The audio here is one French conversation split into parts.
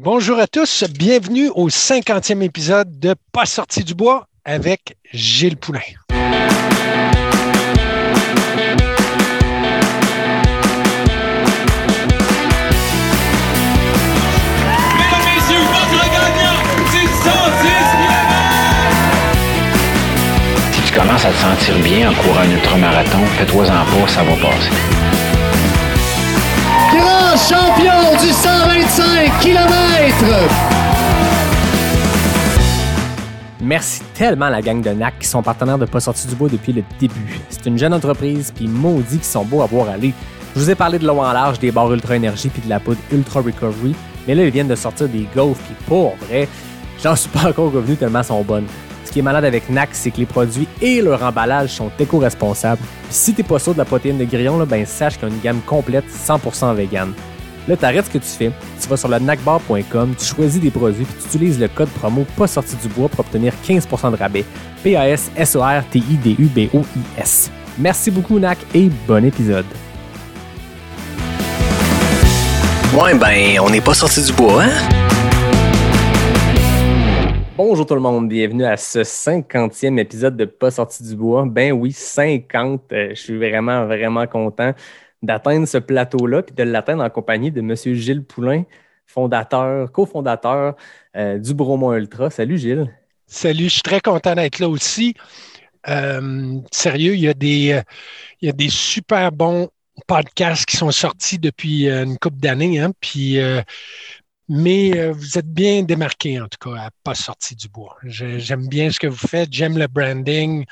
Bonjour à tous, bienvenue au 50e épisode de Pas sorti du bois avec Gilles Poulain. Mesdames, messieurs, votre gagnant du 110 Si tu commences à te sentir bien en courant un ultramarathon, fais-toi-en pas, ça va passer. Champion du 125 km. Merci tellement à la gang de NAC qui sont partenaires de Pas sorti du bois depuis le début. C'est une jeune entreprise, puis maudit qu'ils sont beaux à voir aller. Je vous ai parlé de l'eau en large, des barres Ultra Énergie puis de la poudre Ultra Recovery, mais là, ils viennent de sortir des gaufres, puis pour vrai, j'en suis pas encore revenu tellement sont bonnes. Ce qui est malade avec NAC, c'est que les produits et leur emballage sont éco-responsables. Si t'es pas sûr de la protéine de grillon, là, ben sache qu'il y a une gamme complète 100% vegan. Là, t'arrêtes ce que tu fais, tu vas sur le nacbar.com, tu choisis des produits puis tu utilises le code promo pas sorti du bois pour obtenir 15% de rabais. P-A-S-S-O-R-T-I-D-U-B-O-I-S. Merci beaucoup, NAC, et bon épisode. Ouais, ben, on n'est pas sorti du bois, hein? Bonjour tout le monde, bienvenue à ce 50e épisode de Pas sorti du bois. Ben oui, 50. Euh, je suis vraiment, vraiment content d'atteindre ce plateau-là puis de l'atteindre en compagnie de M. Gilles Poulain, fondateur, cofondateur euh, du Bromont Ultra. Salut Gilles. Salut, je suis très content d'être là aussi. Euh, sérieux, il y, a des, euh, il y a des super bons podcasts qui sont sortis depuis euh, une couple d'années, hein, puis, mais vous êtes bien démarqué en tout cas à pas sorti du bois. J'aime bien ce que vous faites, j'aime le branding,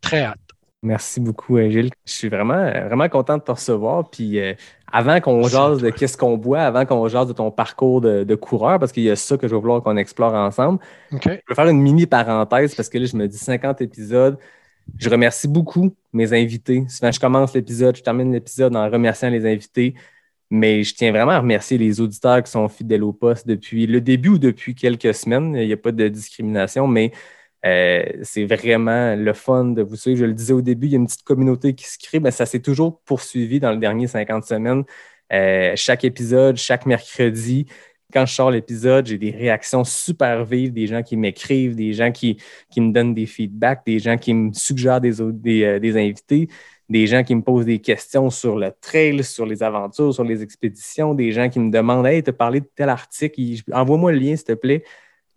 très hâte. Merci beaucoup, Gilles. Je suis vraiment, vraiment content de te recevoir. Puis euh, avant qu'on jase de qu'est-ce qu'on boit, avant qu'on jase de ton parcours de, de coureur, parce qu'il y a ça que je vais vouloir qu'on explore ensemble? Je vais faire une mini parenthèse parce que là, je me dis 50 épisodes. Je remercie beaucoup mes invités. Souvent, je commence l'épisode, je termine l'épisode en remerciant les invités. Mais je tiens vraiment à remercier les auditeurs qui sont fidèles au poste depuis le début ou depuis quelques semaines. Il n'y a pas de discrimination, mais euh, c'est vraiment le fun de vous suivre. Je le disais au début, il y a une petite communauté qui se crée, mais ça s'est toujours poursuivi dans les dernières 50 semaines. Euh, chaque épisode, chaque mercredi, quand je sors l'épisode, j'ai des réactions super vives, des gens qui m'écrivent, des gens qui, me donnent des feedbacks, des gens qui me suggèrent des, euh, des invités, des gens qui me posent des questions sur le trail, sur les aventures, sur les expéditions, des gens qui me demandent Hey, as parlé de tel article, envoie-moi le lien, s'il te plaît.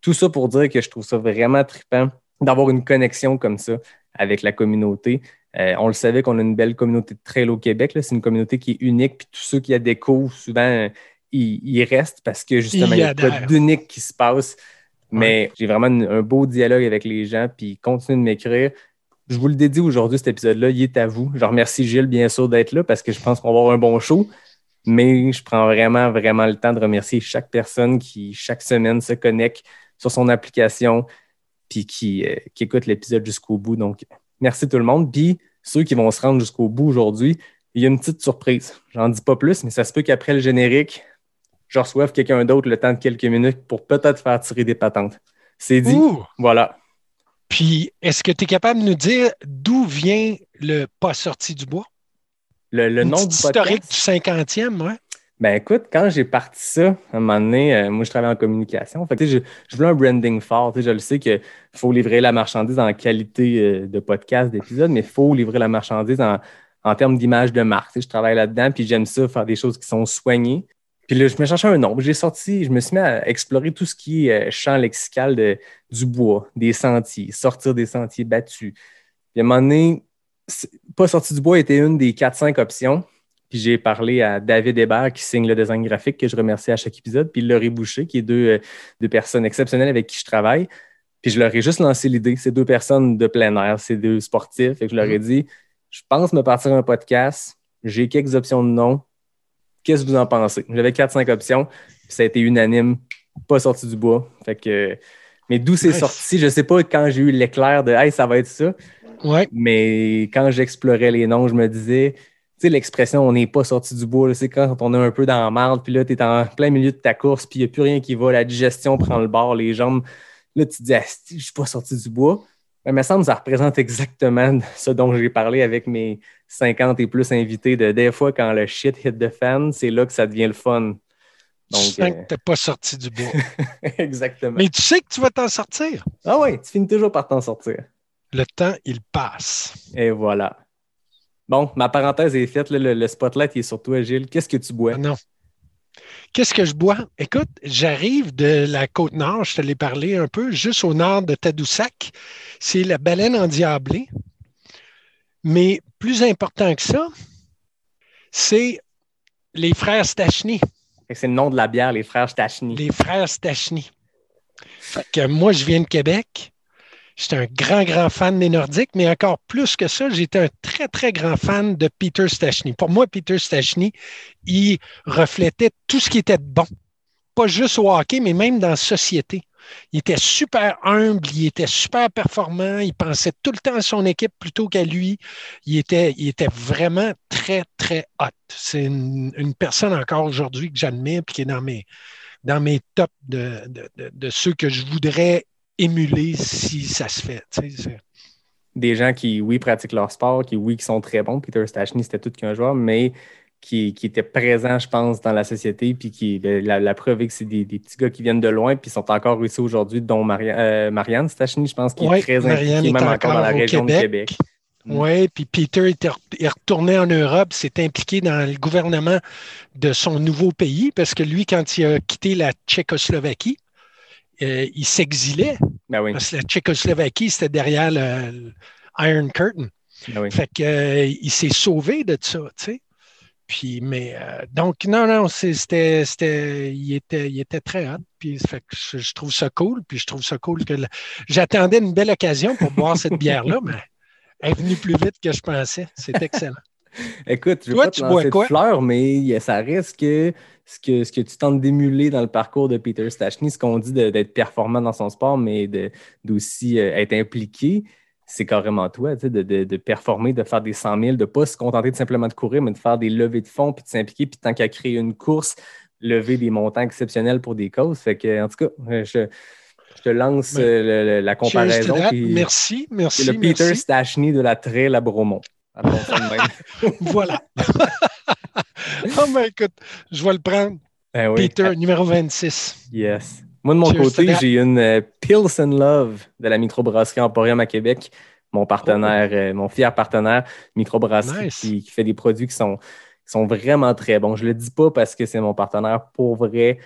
Tout ça pour dire que je trouve ça vraiment trippant d'avoir une connexion comme ça avec la communauté. Euh, on le savait qu'on a une belle communauté de trail au Québec. là. C'est une communauté qui est unique. Puis tous ceux qui la découvrent, souvent, euh, ils, ils restent parce que justement, il n'y a pas d'unique qui se passe. Mais j'ai vraiment une- un beau dialogue avec les gens. Puis continuez de m'écrire. Je vous le dédie aujourd'hui, cet épisode-là. Il est à vous. Je remercie Gilles, bien sûr, d'être là parce que je pense qu'on va avoir un bon show. Mais je prends vraiment, vraiment le temps de remercier chaque personne qui, chaque semaine, se connecte sur son application puis qui, euh, qui écoute l'épisode jusqu'au bout. Donc, merci tout le monde. Puis, ceux qui vont se rendre jusqu'au bout aujourd'hui, il y a une petite surprise. J'en dis pas plus, mais ça se peut qu'après le générique, je reçoive quelqu'un d'autre le temps de quelques minutes pour peut-être faire tirer des patentes. C'est dit. Ouh! Voilà. Puis, est-ce que tu es capable de nous dire d'où vient le pas sorti du bois? Le, nom historique du 50e, ouais. Ben écoute, quand j'ai parti ça, à un moment donné, euh, moi je travaille en communication. Fait que, je, je voulais un branding fort. Je le sais qu'il faut livrer la marchandise en qualité euh, de podcast, d'épisode, mais il faut livrer la marchandise en, en termes d'image de marque. Tu sais, Je travaille là-dedans, puis j'aime ça, faire des choses qui sont soignées. Puis là, je me cherchais un nom. J'ai sorti, je me suis mis à explorer tout ce qui est euh, champ lexical de, du bois, des sentiers, sortir des sentiers battus. Puis à un moment donné, pas sorti du bois était une des 4-5 options. Puis j'ai parlé à David Hébert qui signe le design graphique que je remercie à chaque épisode, puis Laurie Boucher qui est deux, euh, deux personnes exceptionnelles avec qui je travaille. Puis je leur ai juste lancé l'idée. C'est deux personnes de plein air, c'est deux sportifs. Et que je leur ai dit, je pense me partir un podcast. J'ai quelques options de nom. Qu'est-ce que vous en pensez? J'avais 4-5 options. Puis ça a été unanime, pas sorti du bois. Fait que, mais d'où c'est Nice. sorti, je sais pas quand j'ai eu l'éclair de Hey, ça va être ça. Ouais. Mais quand j'explorais les noms, je me disais, tu sais, l'expression on n'est pas sorti du bois, c'est quand on est un peu dans la marde, puis là, tu es en plein milieu de ta course, puis il n'y a plus rien qui va, la digestion prend le bord, les jambes. Là, tu te dis, je suis pas sorti du bois. Mais il me semble que ça représente exactement ce dont j'ai parlé avec mes 50 et plus invités de des fois quand le shit hit the fan, c'est là que ça devient le fun. Donc, tu sens euh, que tu n'es pas sorti du bois. exactement. Mais tu sais que tu vas t'en sortir. Ah oui, tu finis toujours par t'en sortir. Le temps, il passe. Et voilà. Bon, ma parenthèse est faite. là, le, le spotlight est sur toi, Gilles. Qu'est-ce que tu bois? Ah non. Qu'est-ce que je bois? Écoute, j'arrive de la côte nord, je te l'ai parlé un peu, juste au nord de Tadoussac. C'est la baleine endiablée. Mais plus important que ça, c'est les frères Stachny. C'est le nom de la bière, les frères Stachny. Les frères Stachny. Fait que moi, je viens de Québec. J'étais un grand, grand fan des Nordiques, mais encore plus que ça, j'étais un très, très grand fan de Peter Stachny. Pour moi, Peter Stachny, il reflétait tout ce qui était bon. Pas juste au hockey, mais même dans la société. Il était super humble, il était super performant, il pensait tout le temps à son équipe plutôt qu'à lui. Il était, il était vraiment très, très hot. C'est une, personne encore aujourd'hui que j'admire et qui est dans mes, dans mes tops de, de, de, de ceux que je voudrais émuler si ça se fait. Des gens qui, oui, pratiquent leur sport, qui, oui, qui sont très bons. Peter Stachny, c'était tout qu'un joueur, mais qui, qui étaient présents, je pense, dans la société. Puis qui, la, la preuve est que c'est des, des petits gars qui viennent de loin, puis sont encore ici aujourd'hui, dont Maria- euh, Marianne Stachny, je pense, qui Ouais, est très Marianne impliquée, est même encore dans la région de Québec. Québec. Mm. Oui, puis Peter était est retourné en Europe, s'est impliqué dans le gouvernement de son nouveau pays, parce que lui, quand il a quitté la Tchécoslovaquie, euh, il s'exilait, Ben oui, parce que la Tchécoslovaquie, c'était derrière le, le Iron Curtain. ben oui. Fait que, euh, il s'est sauvé de ça, tu sais. Puis, mais, euh, donc, non, non, c'était, c'était, il était, il était très hot. Puis, ça fait que je, je trouve ça cool. Puis, je trouve ça cool que j'attendais une belle occasion pour boire cette bière-là, mais elle est venue plus vite que je pensais. C'est excellent. Écoute, je Toi, tu bois quoi? fleurs, mais ça reste que ce, que ce que tu tentes d'émuler dans le parcours de Peter Stachny, ce qu'on dit d'être performant dans son sport, mais d'aussi euh, être impliqué, c'est carrément toi, de, de- de performer, de faire des 100 000, de ne pas se contenter de simplement de courir, mais de faire des levées de fonds, puis de s'impliquer, puis tant qu'à créer une course, lever des montants exceptionnels pour des causes. Fait que, en tout cas, euh, je, je te lance euh, le- le- la comparaison. puis Merci, merci. C'est le Peter. Stachny de la trail à Bromont. Voilà. oh, ben écoute, je vais le prendre. Ben oui. Peter, numéro 26. Yes. Moi, de mon Cheers côté, j'ai une euh, Pills and Love de la microbrasserie Emporium à Québec. Mon partenaire, euh, mon fier partenaire, microbrasserie, Nice. qui, qui fait des produits qui sont, qui sont vraiment très bons. Je ne le dis pas parce que c'est mon partenaire. Pour vrai,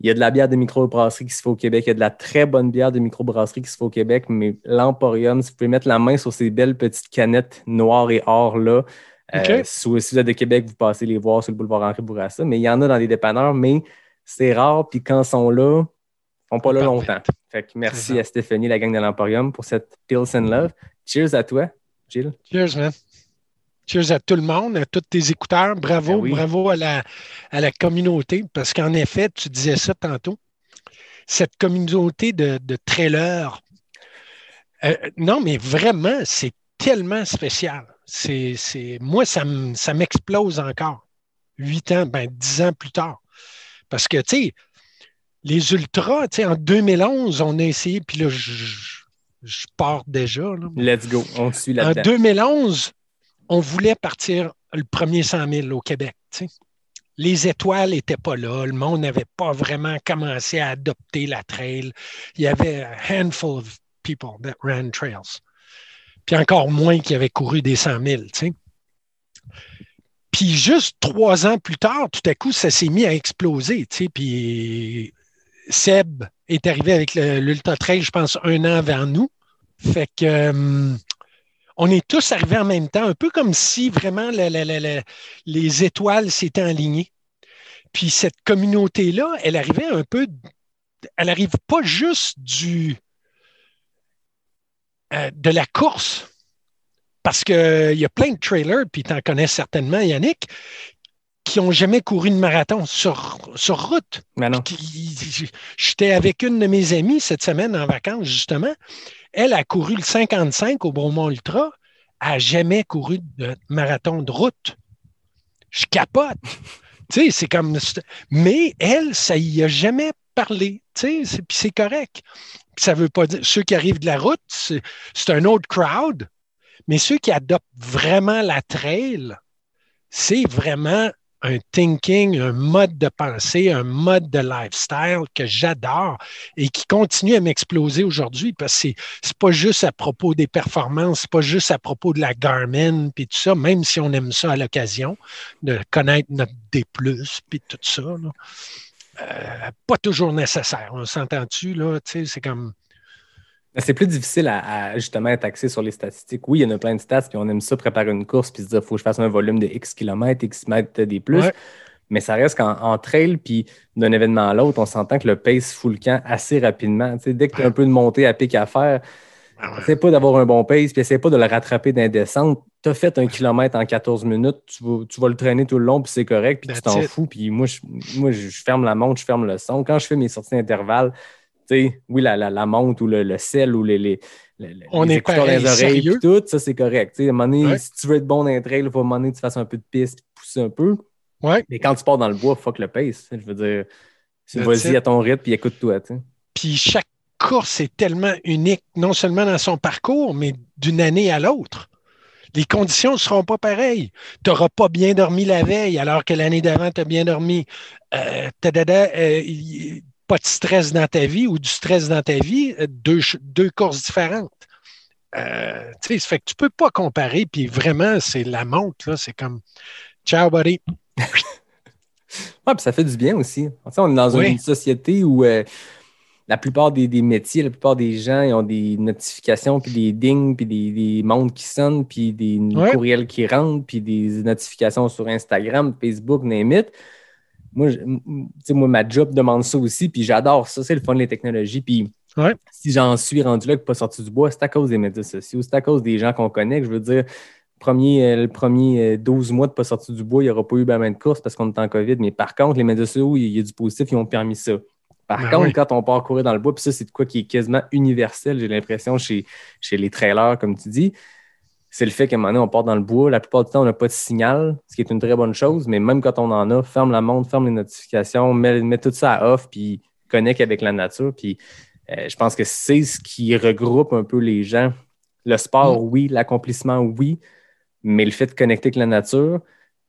il y a de la bière de microbrasserie qui se fait au Québec. Il y a de la très bonne bière de microbrasserie qui se fait au Québec. Mais l'Emporium, si vous pouvez mettre la main sur ces belles petites canettes noires et or là, euh, OK. si vous si vous êtes de Québec, vous passez les voir sur le boulevard Henri Bourassa. Mais il y en a dans les dépanneurs, mais c'est rare. Puis quand ils sont là, ils ne sont pas là Parfait. longtemps. Fait que merci à Stéphanie, la gang de l'Emporium, pour cette Pills and Love. Cheers à toi, Gilles. Cheers, man. Cheers à tout le monde, à tous tes écouteurs. Bravo, Ben oui. bravo à la, à la communauté, parce qu'en effet, tu disais ça tantôt, cette communauté de, de trailers, euh, non, mais vraiment, c'est tellement spécial. C'est, c'est, moi, ça, m'explose encore. Huit ans, ben dix ans plus tard. Parce que, tu sais, les ultras, tu sais, en 2011, on a essayé, puis là, je, pars déjà. là. Let's go. On suit En là-dedans. 2011, on voulait partir le premier 100 000 au Québec. tu sais. Les étoiles n'étaient pas là. Le monde n'avait pas vraiment commencé à adopter la trail. Il y avait a handful of people that ran trails. Puis encore moins qui avaient couru des 100 000. tu sais. Puis juste trois ans plus tard, tout à coup, ça s'est mis à exploser. tu sais. Puis Seb est arrivé avec l'Ultra Trail, je pense, un an avant nous. Fait que euh, on est tous arrivés en même temps, un peu comme si vraiment les étoiles s'étaient alignées. Puis cette communauté-là, elle arrivait un peu, elle arrive pas juste du euh, de la course, parce qu'il y a plein de trailers, puis tu en connais certainement, Yannick, qui n'ont jamais couru de marathon sur, sur route. Qui- J'étais avec une de mes amies cette semaine en vacances, justement. Elle a couru le 55 au Bromont Ultra. Elle n'a jamais couru de marathon de route. Je capote. tu sais, c'est comme. Mais elle, ça y a jamais parlé. Tu sais, c'est- puis c'est correct. Ça veut pas dire. Ceux qui arrivent de la route, c'est un autre crowd. Mais ceux qui adoptent vraiment la trail, c'est vraiment un thinking, un mode de pensée, un mode de lifestyle que j'adore et qui continue à m'exploser aujourd'hui parce que c'est, pas juste à propos des performances, c'est pas juste à propos de la Garmin puis tout ça, même si on aime ça à l'occasion, de connaître notre D+, puis tout ça. Euh, pas toujours nécessaire. On s'entend-tu, là? C'est comme. C'est plus difficile à, à, justement être axé sur les statistiques. Oui, il y en a plein de stats, puis on aime ça préparer une course, puis se dire, il faut que je fasse un volume de X kilomètres, X mètres des plus. Ouais. Mais ça reste qu'en en trail, puis d'un événement à l'autre, on s'entend que le pace fout le camp assez rapidement. Dès que tu as un peu de montée à pic à faire, essaie pas d'avoir un bon pace, puis essaie pas de le rattraper descentes. Tu as fait un kilomètre en 14 minutes, tu vas, tu vas le traîner tout le long, puis c'est correct, puis tu t'en fous. Puis moi, je, moi je, ferme la montre, je ferme le son. Quand je fais mes sorties d'intervalle, tu sais, oui, la, la, la montre ou le, le sel ou les, les, les, On les est écouteurs dans les oreilles, sérieux? tout, ça, c'est correct. Tu sais, à un moment donné, Ouais. si tu veux être bon dans les trails, il faut à un moment donné que tu fasses un peu de piste, pousser un peu. Ouais. Mais quand tu pars dans le bois, fuck le pace. Je veux dire, vas-y à ton rythme, puis écoute-toi. Puis chaque course est tellement unique, non seulement dans son parcours, mais d'une année à l'autre. Les conditions ne seront pas pareilles. Tu n'auras pas bien dormi la veille, alors que l'année d'avant, tu as bien dormi. Euh, tadada, euh, pas de stress dans ta vie ou du stress dans ta vie, euh, deux, courses différentes. Euh, tu sais, ça fait que tu peux pas comparer, puis vraiment, c'est la montre, là, c'est comme Ciao, buddy. Ouais, puis ça fait du bien aussi. On est dans Oui. une société où euh, la plupart des, des métiers, la plupart des gens ils ont des notifications, puis des dings, puis des, des montres qui sonnent, puis des Ouais. courriels qui rentrent, puis des notifications sur Instagram, Facebook, name it. Moi, je- moi, ma job demande ça aussi, puis j'adore ça. C'est le fun, les technologies. Puis Ouais. si j'en suis rendu là, que pas sorti du bois, c'est à cause des médias sociaux, c'est à cause des gens qu'on connaît. que je veux dire, premier, euh, le premier euh, 12 mois de pas sorti du bois, il n'y aura pas eu ben, ben de course parce qu'on est en COVID. Mais par contre, les médias sociaux, il y a du positif, ils ont permis ça. Par Ben contre, oui. quand on part courir dans le bois, puis ça, c'est de quoi qui est quasiment universel, j'ai l'impression, chez, chez les trailers, comme tu dis, c'est le fait qu'à un moment donné, on part dans le bois. La plupart du temps, on n'a pas de signal, ce qui est une très bonne chose, mais même quand on en a, ferme la montre, ferme les notifications, mets, mets tout ça à off, puis connecte avec la nature. Puis euh, je pense que c'est ce qui regroupe un peu les gens. Le sport, Mm. oui, l'accomplissement, oui, mais le fait de connecter avec la nature,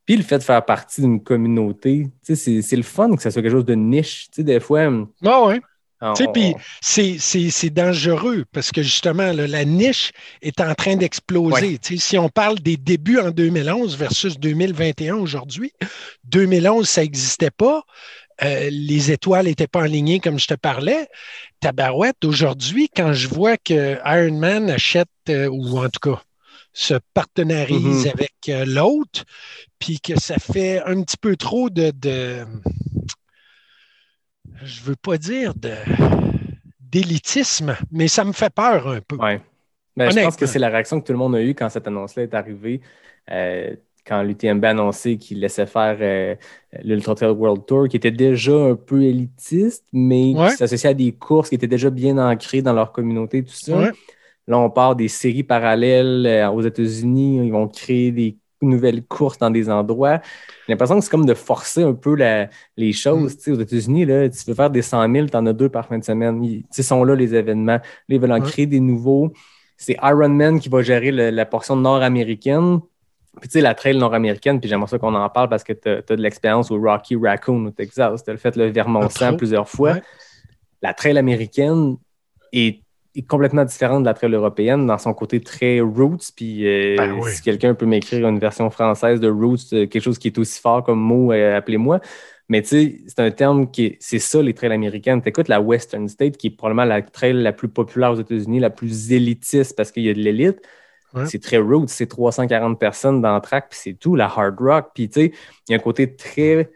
puis le fait de faire partie d'une communauté, c'est c'est le fun que ça soit quelque chose de niche. Des fois, Ah ouais. on- Tu sais, puis c'est- c'est c'est dangereux parce que justement, là, la niche est en train d'exploser. Ouais. Si on parle des débuts en 2011 versus 2021 aujourd'hui, 2011, ça n'existait pas. Euh, les étoiles n'étaient pas alignées comme je te parlais. Tabarouette, aujourd'hui, quand je vois que Ironman achète, euh, ou en tout cas, se partenarise Mhm. avec euh, l'autre, puis que ça fait un petit peu trop de, de je veux pas dire de d'élitisme, mais ça me fait peur un peu. Ouais. Ben, je pense que c'est la réaction que tout le monde a eue quand cette annonce-là est arrivée. Euh, quand l'UTMB a annoncé qu'il laissait faire euh, l'Ultra Trail World Tour, qui était déjà un peu élitiste, mais Ouais. qui s'associait à des courses qui étaient déjà bien ancrées dans leur communauté, tout ça. Ouais. Là, on part des séries parallèles euh, aux États-Unis. Ils vont créer des nouvelles courses dans des endroits. J'ai l'impression que c'est comme de forcer un peu la- les Mm. choses. Sais, aux États-Unis, tu veux faire des 100 000, tu en as deux par fin de semaine. Ils sont là les événements. Là, ils veulent en créer des nouveaux. C'est Ironman qui va gérer le- la portion nord-américaine. Puis tu sais, la trail nord-américaine, puis j'aimerais ça qu'on en parle parce que tu as, de l'expérience au Rocky Raccoon au Texas. Tu as fait le Vermont Entre 100 autres. plusieurs fois. Ouais. La trail américaine est, est complètement différente de la trail européenne dans son côté très roots. Puis euh, Ben oui. si quelqu'un peut m'écrire une version française de roots, euh, quelque chose qui est aussi fort comme mot, euh, appelez-moi. Mais tu sais, c'est un terme qui est, c'est ça les trails américaines. Tu écoutes la Western State, qui est probablement la trail la plus populaire aux États-Unis, la plus élitiste parce qu'il y a de l'élite. Ouais. C'est très roots, c'est 340 personnes dans le track, puis c'est tout, la hard rock. Puis tu sais, il y a un côté très.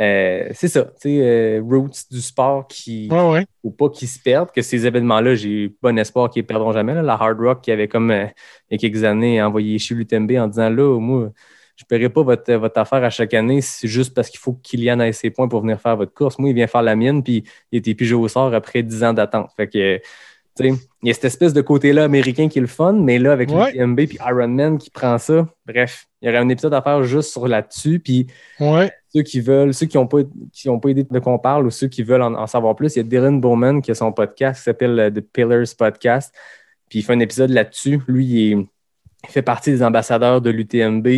Euh, c'est ça, tu sais, euh, roots du sport qui, Ouais, ouais. ou pas qu'ils se perdent, que ces événements-là, j'ai bon espoir qu'ils ne perdront jamais. là. La Hard Rock qui avait comme euh, il y a quelques années envoyé chez l'UTMB en disant là, moi, je ne paierai pas votre, votre affaire à chaque année, c'est juste parce qu'il faut que Kylian ait ses points pour venir faire votre course. Moi, il vient faire la mienne, puis il était pigé au sort après 10 ans d'attente. Fait que il y a cette espèce de côté-là américain qui est le fun, mais là, avec Ouais. l'UTMB puis Ironman qui prend ça, bref, il y aurait un épisode à faire juste sur là-dessus. Puis Ouais. ceux qui veulent, ceux qui n'ont pas, qui ont pas idée de quoi on parle ou ceux qui veulent en, en savoir plus, il y a Dylan Bowman qui a son podcast qui s'appelle euh, The Pillars Podcast. Puis il fait un épisode là-dessus. Lui, il, est- il fait partie des ambassadeurs de l'UTMB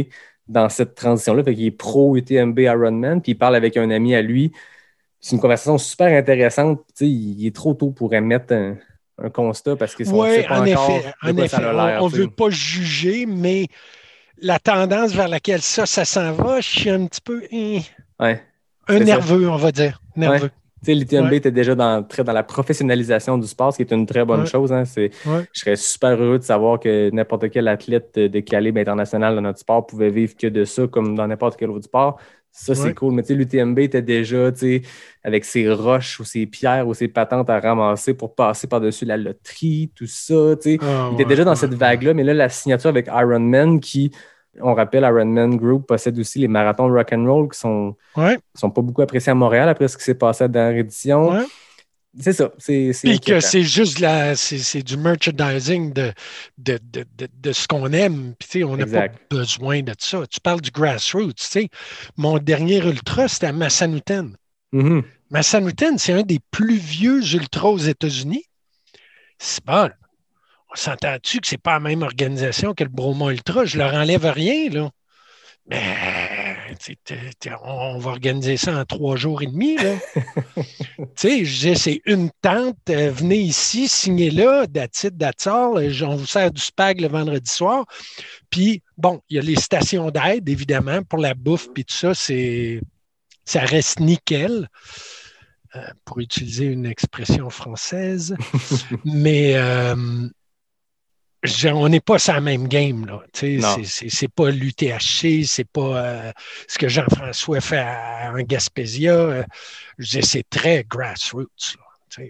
dans cette transition-là. Fait qu'il est pro UTMB Ironman, puis il parle avec un ami à lui. C'est une conversation super intéressante. Il est trop tôt pour émettre un, un constat parce on Oui, sait pas en encore effet. de En effet. ça on ne veut pas juger, mais la tendance vers laquelle ça, ça s'en va, je suis un petit peu hein, Ouais. un ça. nerveux, on va dire. Nerveux. Tu sais, Ouais. était déjà dans, très dans la professionnalisation du sport, ce qui est une très bonne Ouais. chose. hein. Ouais. Je serais super heureux de savoir que n'importe quel athlète de, de calibre international dans notre sport pouvait vivre que de ça, comme dans n'importe quel autre sport. Ça, c'est cool. Mais tu sais, l'UTMB était déjà tu sais, avec ses roches ou ses pierres ou ses patentes à ramasser pour passer par-dessus la loterie, tout ça. tu sais. Ah, Il était ouais, déjà dans ouais, cette vague-là, mais là, la signature avec Ironman, qui, on rappelle, Ironman Group possède aussi les marathons rock'n'roll qui sont, sont pas beaucoup appréciés à Montréal après ce qui s'est passé à la dernière édition. C'est ça. C'est Puis que c'est juste la, c'est, c'est du merchandising de, de, de, de, de ce qu'on aime. Puis, on n'a pas besoin de ça. Tu parles du grassroots. Mon dernier ultra, c'était à Massanutten. Mhm. Massanutten, c'est un des plus vieux ultras aux États-Unis. C'est bon. On s'entend-tu que c'est pas la même organisation que le Bromont Ultra? Je leur enlève rien, là. Mais on va organiser ça en trois jours et demi. Tu sais, je disais, c'est une tente, euh, venez ici, signez là, datit, datsor, on vous sert du spag le vendredi soir. Puis, bon, il y a les stations d'aide, évidemment, pour la bouffe, puis tout ça, c'est ça reste nickel, euh, pour utiliser une expression française. Mais euh, je- on n'est pas sur la même game. Là. C'est, pas l'UTHC, c'est pas euh, ce que Jean-François fait à- en Gaspésia. Euh, c'est très grassroots. Là.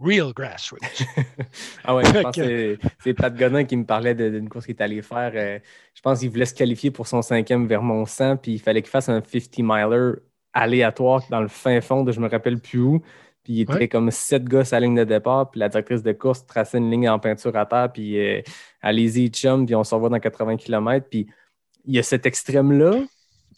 Real grassroots. Ah ouais, je pense que- c'est- Pat Godin qui me parlait d'une course qu'il est allé faire. euh, je pense qu'il voulait se qualifier pour son cinquième Vermont 100, puis il fallait qu'il fasse un 50 miler aléatoire dans le fin fond de je me rappelle plus où. Puis il était Ouais. comme sept gars à la ligne de départ, puis la directrice de course traçait une ligne en peinture à terre, puis euh, allez-y, chum, puis on se revoit dans 80 km. Puis il y a cet extrême-là,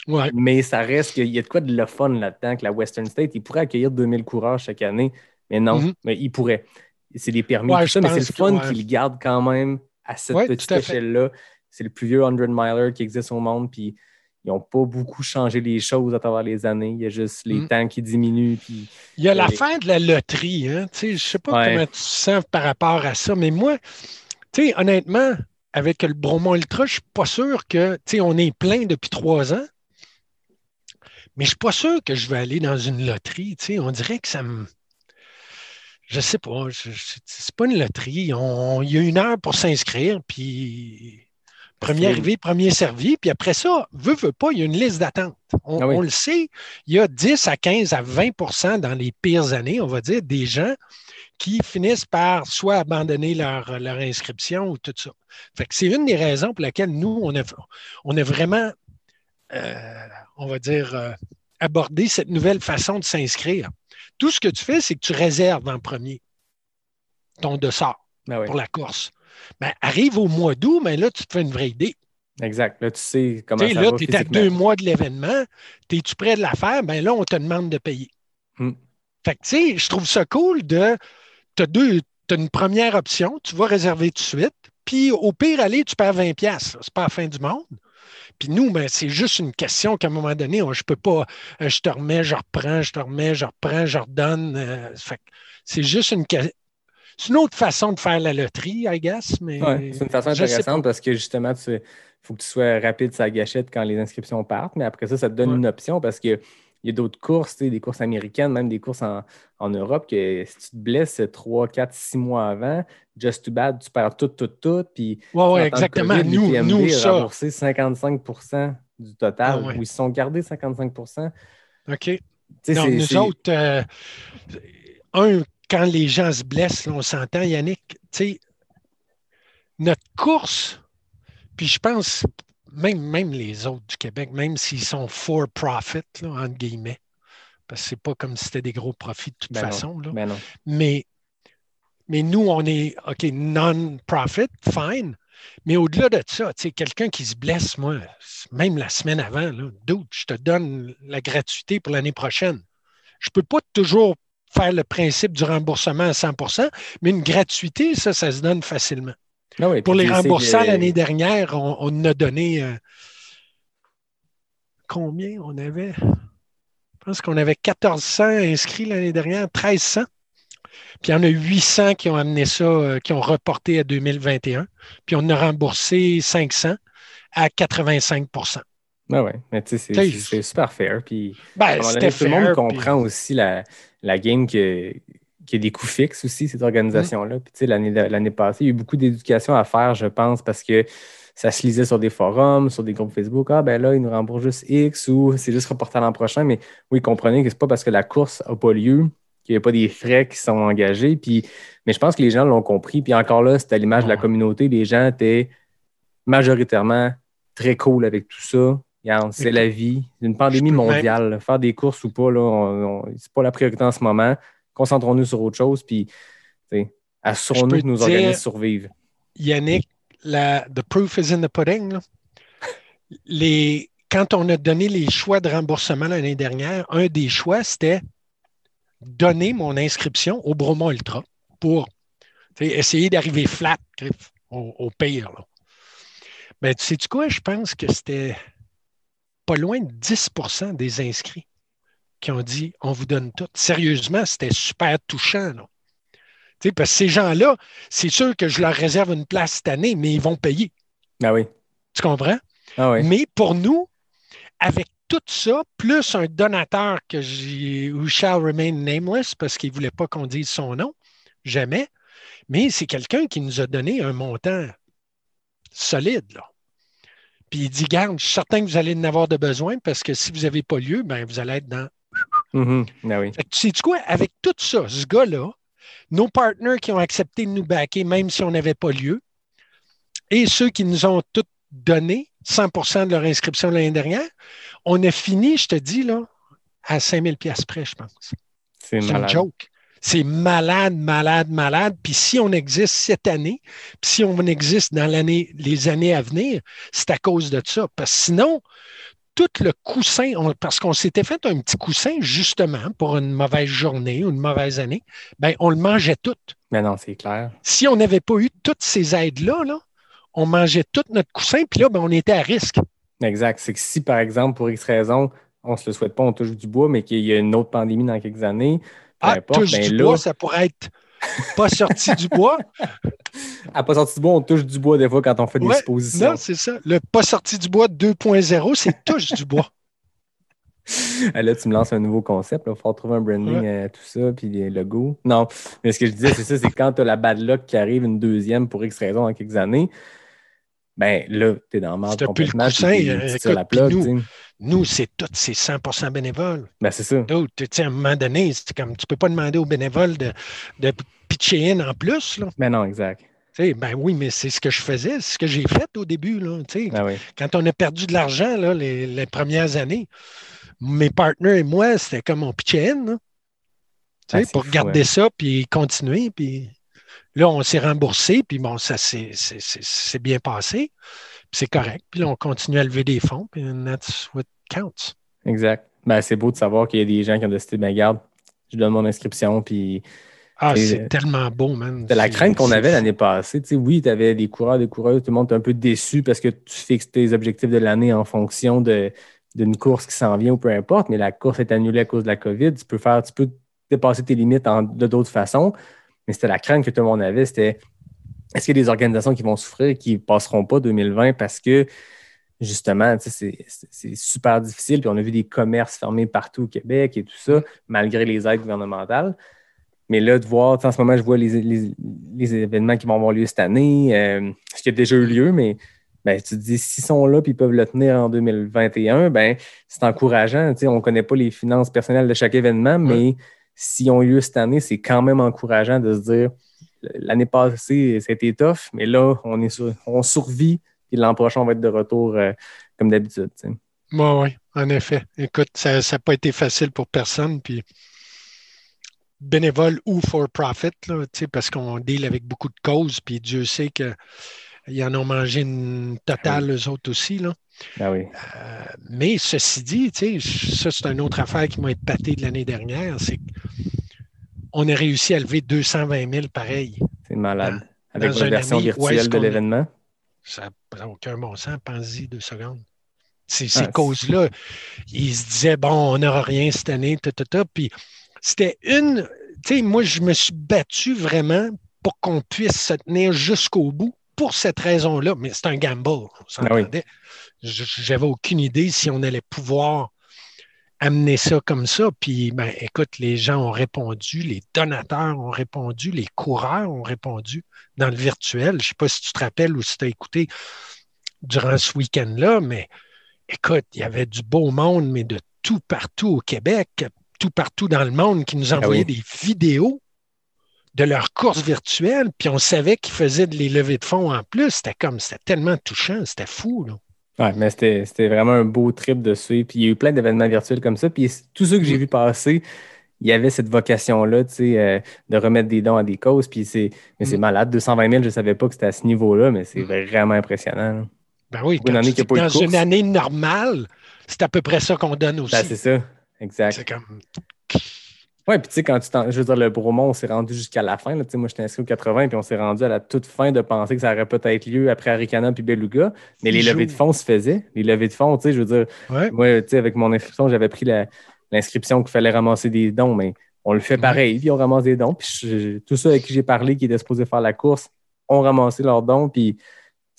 Ouais. mais ça reste qu'il y a de quoi de le fun là-dedans, que la Western State, il pourrait accueillir 2000 coureurs chaque année, mais non, Mhm. mais il pourrait. C'est des permis, Ouais, tout ça, mais c'est le fun qu'il garde quand même à cette petite échelle-là. C'est le plus vieux 100 miler qui existe au monde, puis ils n'ont pas beaucoup changé les choses à travers les années. Il y a juste les Mhm. temps qui diminuent, puis Il y a Ouais. l'affaire de la loterie. Hein? Je ne sais pas Ouais. comment tu te sens par rapport à ça, mais moi, honnêtement, avec le Bromont Ultra, je ne suis pas sûr que, on est plein depuis trois ans, mais je ne suis pas sûr que je vais aller dans une loterie. On dirait que ça me. Je sais pas. c'est pas une loterie. On- Il y a une heure pour s'inscrire, puis premier arrivé, premier servi, puis après ça, veut, veut pas, il y a une liste d'attente. On, Ah oui. on le sait, il y a 10 à 15 à 20% dans les pires années, on va dire, des gens qui finissent par soit abandonner leur, leur inscription ou tout ça. Fait que c'est une des raisons pour laquelle nous, on a, on a vraiment, euh, on va dire, euh, abordé cette nouvelle façon de s'inscrire. Tout ce que tu fais, c'est que tu réserves en premier ton ben ouais, pour la course. Ben, arrive au mois d'août, mais là, tu te fais une vraie idée. exact. Là, tu sais comment Tu sais, ça là, va tu es à deux mois de l'événement, es-tu prêt de la faire? Ben là, on te demande de payer. Hmm. Fait que, tu sais, je trouve ça cool de. Tu as, une première option, tu vas réserver tout de suite, puis au pire, aller, tu perds 20$. piastres, là. C'est pas la fin du monde. Puis nous, ben, c'est juste une question qu'à un moment donné, on- je peux pas, euh, je te remets, je reprends, je te remets, je reprends, je redonne. euh, c'est juste une, que- c'est une autre façon de faire la loterie, I guess. Mais Ouais, c'est une façon intéressante parce que justement, il faut que tu sois rapide sur la gâchette quand les inscriptions partent, mais après ça, ça te donne Ouais. une option parce qu'il y a d'autres courses, des courses américaines, même des courses en, en Europe, que si tu te blesses 3, 4, 6 mois avant, just too bad, tu perds tout, tout, tout. Puis, Ouais, exactement. COVID, Nous, l'UTMB nous, ça. remboursé 55 du total, Ah ouais. ils se sont gardés 55% OK. Non, nous autres, euh, un, quand les gens se blessent, là, on s'entend, Yannick, notre course, puis je pense, même, même les autres du Québec, même s'ils sont for profit, là, entre guillemets, parce que c'est pas comme si c'était des gros profits de toute Ben non, façon, là, ben mais, mais nous, on est, OK, non-profit, fine, mais au-delà de ça, quelqu'un qui se blesse, moi, même la semaine avant, dude, je te donne la gratuité pour l'année prochaine. Je ne peux pas toujours faire le principe du remboursement à 100% mais une gratuité, ça, ça se donne facilement. Ah oui, Pour les remboursants que- l'année dernière, on, a donné, euh, combien on avait? Je pense qu'on avait 1400 inscrits l'année dernière, 1300. Puis il y en a 800 qui ont amené ça, euh, qui ont reporté à 2021. Puis on a remboursé 500 à 85 Ah ouais, mais tu sais, c'est- c'est super fair. Puis Ben, donné, tout le monde comprend aussi la, la game que- qu'il y a des coûts fixes aussi, cette organisation-là. Puis tu sais, l'année l'année passée, il y a eu beaucoup d'éducation à faire, je pense, parce que ça se lisait sur des forums, sur des groupes Facebook. Ah, ben là, ils nous remboursent juste X ou c'est juste reporté à l'an prochain. Mais oui, comprenez que c'est pas parce que la course n'a pas lieu qu'il n'y a pas des frais qui sont engagés. Puis, mais je pense que les gens l'ont compris. Puis encore là, c'était à l'image de la communauté. Les gens étaient majoritairement très cool avec tout ça. C'est la vie. Une pandémie mondiale. là. Faire des courses ou pas, là, c'est pas la priorité en ce moment. Concentrons-nous sur autre chose. Puis, assurons-nous que nos dire- organismes survivent. Yannick, la, the proof is in the pudding. là. Les, quand on a donné les choix de remboursement l'année dernière, un des choix, c'était donner mon inscription au Bromont Ultra pour essayer d'arriver flat au, au pire. Là. Ben, tu sais-tu quoi? Je pense que c'était pas loin de 10% des inscrits qui ont dit on vous donne tout. Sérieusement, c'était super touchant. Là. Parce que ces gens-là, c'est sûr que je leur réserve une place cette année, mais ils vont payer. Ah oui. Tu comprends? Ah oui. Mais pour nous, avec tout ça, plus un donateur que j'ai, who shall remain nameless, parce qu'il ne voulait pas qu'on dise son nom, jamais, mais c'est quelqu'un qui nous a donné un montant solide. Là. Puis il dit, garde, je suis certain que vous allez en avoir de besoin parce que si vous n'avez pas lieu, ben, vous allez être dans. Ah oui. Fait que tu sais quoi? Avec tout ça, ce gars-là, nos partenaires qui ont accepté de nous backer, même si on n'avait pas lieu, et ceux qui nous ont tout donné 100% de leur inscription l'année dernière, on a fini, je te dis, là, à 5000 pièces près, je pense. C'est malade. joke. C'est malade, malade, malade. Puis si on existe cette année, puis si on existe dans l'année, les années à venir, c'est à cause de ça. Parce que sinon, tout le coussin, on- parce qu'on s'était fait un petit coussin justement pour une mauvaise journée ou une mauvaise année, ben on le mangeait tout. Mais non, c'est clair. Si on n'avait pas eu toutes ces aides-là, là, on mangeait tout notre coussin, puis là, ben, on était à risque. Exact. C'est que si, par exemple, pour X raison, on ne se le souhaite pas, on touche du bois, mais qu'il y a une autre pandémie dans quelques années, Ah, importe, touche ben du là, bois, ça pourrait être pas sorti du bois. à pas sorti du bois, on touche du bois des fois quand on fait des Ouais, suppositions. Non, c'est ça. Le pas sorti du bois 2.0, c'est touche du bois. Là, tu me lances un nouveau concept. Il faut trouver un branding, Ouais. euh, tout ça, puis les logos. Non, mais ce que je disais, c'est ça, c'est quand tu as la bad luck qui arrive une deuxième pour X raison dans quelques années, ben là, tu es dans le Si t'as plus le complètement. coussin, t'es- euh, écoute, la plug, nous-. Nous, c'est tout, c'est 100% bénévole. Ben, c'est ça. Tu sais, à un moment donné, c'est comme, tu peux pas demander aux bénévoles de, de pitcher in en plus. Là. Ben non, exact. Tu sais, ben oui, mais c'est ce que je faisais, c'est ce que j'ai fait au début. Là. Ah oui. Quand on a perdu de l'argent les, les premières années, mes partenaires et moi, c'était comme on pitchait in. là. Ah, c'est pour fou, garder ça, puis continuer. Puis là, on s'est remboursé, puis bon, ça s'est c'est- c'est- c'est bien passé. Puis c'est correct. Puis là, on continue à lever des fonds, puis that's what counts. Exact. Ben, c'est beau de savoir qu'il y a des gens qui ont décidé, ben, garde, je donne mon inscription, puis Ah, c'est tellement beau, man. de la C'est- crainte qu'on c'est avait l'année passée. Tu sais, oui, tu avais des coureurs, des coureuses, tout le monde est un peu déçu parce que tu fixes tes objectifs de l'année en fonction d'une course qui s'en vient ou peu importe, mais la course est annulée à cause de la COVID. Tu peux faire, tu peux dépasser tes limites en- de d'autres façons. Mais c'était la crainte que tout le monde avait, c'était est-ce qu'il y a des organisations qui vont souffrir, qui ne passeront pas 2020 parce que justement, c'est, super difficile. Puis on a vu des commerces fermés partout au Québec et tout ça, malgré les aides gouvernementales. Mais là, de voir, en ce moment, je vois les, les- les événements qui vont avoir lieu cette année, euh, ce qui a déjà eu lieu, mais ben, tu te dis, s'ils sont là et ils peuvent le tenir en 2021, ben, c'est encourageant. On ne connaît pas les finances personnelles de chaque événement, mais s'ils ont eu lieu cette année, c'est quand même encourageant de se dire, l'année passée, c'était tough, mais là, on, est sur- on survit, et l'an prochain, on va être de retour euh, comme d'habitude. Oui, oui, en effet. Écoute, ça n'a pas été facile pour personne. Puis bénévole ou for profit, là, tu sais, parce qu'on deal avec beaucoup de causes, puis Dieu sait qu'ils en ont mangé une totale, eux autres aussi. Là. Ben oui. Euh, mais ceci dit, tu sais, ça, c'est une autre affaire qui m'a épaté de l'année dernière, c'est qu'on a réussi à lever 220 000 pareil. C'est malade. Dans- Avec dans une version virtuelle de l'événement? Ça n'a aucun bon sens. Pense-y deux secondes. Ces, ces Ah, causes-là, ils se disaient, bon, on n'aura rien cette année, ta, ta, ta. Puis c'était une. Tu sais, moi, je me suis battu vraiment pour qu'on puisse se tenir jusqu'au bout pour cette raison-là. Mais c'est un gamble, on Ah oui. J'avais aucune idée si on allait pouvoir amener ça comme ça. Puis, ben, écoute, les gens ont répondu, les donateurs ont répondu, les coureurs ont répondu dans le virtuel. Je ne sais pas si tu te rappelles ou si tu as écouté durant ce week-end-là, mais écoute, il y avait du beau monde, mais de tout partout au Québec, tout partout dans le monde qui nous envoyaient oui. des vidéos de leurs courses virtuelles, puis on savait qu'ils faisaient de les levées de fonds en plus. C'était comme, c'était tellement touchant, c'était fou. Là. Ouais, mais c'était vraiment un beau trip de suivre. Puis il y a eu plein d'événements virtuels comme ça. Puis tous ceux que j'ai vu passer, il y avait cette vocation-là, tu sais, euh, de remettre des dons à des causes. Puis c'est mais c'est Mm. malade. 220 000, je ne savais pas que c'était à ce niveau-là, mais c'est Mm. vraiment impressionnant. là. Ben oui, Une année dis pas dans course. une année normale, c'est à peu près ça qu'on donne aussi. Ben, c'est ça, exact. c'est comme, Ouais, puis tu sais, quand tu t'en. Je veux dire, le Bromont, on s'est rendu jusqu'à la fin. Là. Moi, j'étais inscrit au 80, puis on s'est rendu à la toute fin de penser que ça aurait peut-être lieu après Aricana puis Beluga. Mais les levées de fonds se faisaient. Les levées de fonds, tu sais, je veux dire, ouais. moi, tu sais, avec mon inscription, j'avais pris l'inscription qu'il fallait ramasser des dons, mais on le fait pareil, puis on ramasse des dons. Puis je- tous ceux avec qui j'ai parlé qui étaient supposés faire la course ont ramassé leurs dons, puis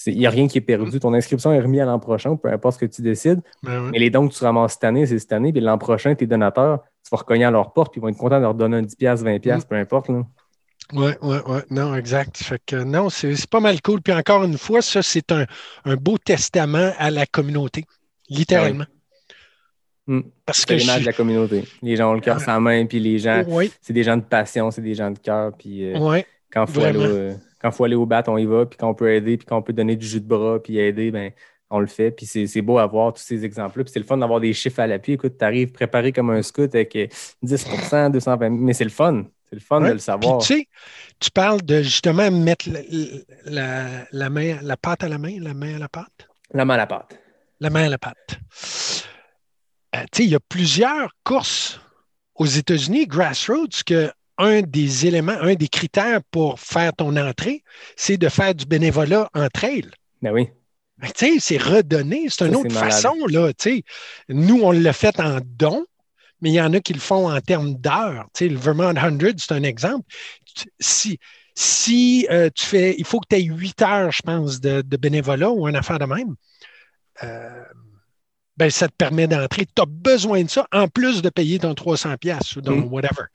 il n'y a rien qui est perdu. Ton inscription est remise à l'an prochain, peu importe ce que tu décides. Ben oui. Mais les dons que tu ramasses cette année, c'est cette année. Puis l'an prochain, tes donateurs, tu vas recogner à leur porte, puis ils vont être contents de leur donner un 10$, 20$, Mm. peu importe. Là. Oui, oui, oui. Non, exact. Fait que non, c'est pas mal cool. Puis encore une fois, ça, c'est un, un beau testament à la communauté, littéralement. Mm. Parce C'est que l'image je de la communauté. Les gens ont le cœur Ouais. sans main, puis les gens, Oui, c'est des gens de passion, c'est des gens de cœur. Puis euh, quand il faut, aller au- euh, quand faut aller au bat, on y va. Puis quand on peut aider, puis quand on peut donner du jus de bras, puis aider, ben, on le fait. Puis c'est beau à voir tous ces exemples-là. Puis c'est le fun d'avoir des chiffres à l'appui. Écoute, tu arrives préparé comme un scout avec euh, 10% 220 mais c'est le fun. C'est le fun Ouais. de le savoir. Puis tu sais, tu parles de justement mettre la, la, la main, la pâte à la main, la main à la pâte? La main à la pâte. La main à la pâte. Euh, tu sais, il y a plusieurs courses aux États-Unis, Grassroots, que un des éléments, un des critères pour faire ton entrée, c'est de faire du bénévolat en trail. Ben oui. Ben, tu sais, c'est redonné, c'est une autre façon, là, tu sais. Nous, on l'a fait en don, mais il y en a qui le font en termes d'heures. Tu sais, le Vermont 100, c'est un exemple. Si, si euh, tu fais, il faut que tu aies 8 heures, je pense, de, de bénévolat ou une affaire de même, euh, ben, ça te permet d'entrer. Tu as besoin de ça en plus de payer ton 300$ piastres ou ton Mm. whatever.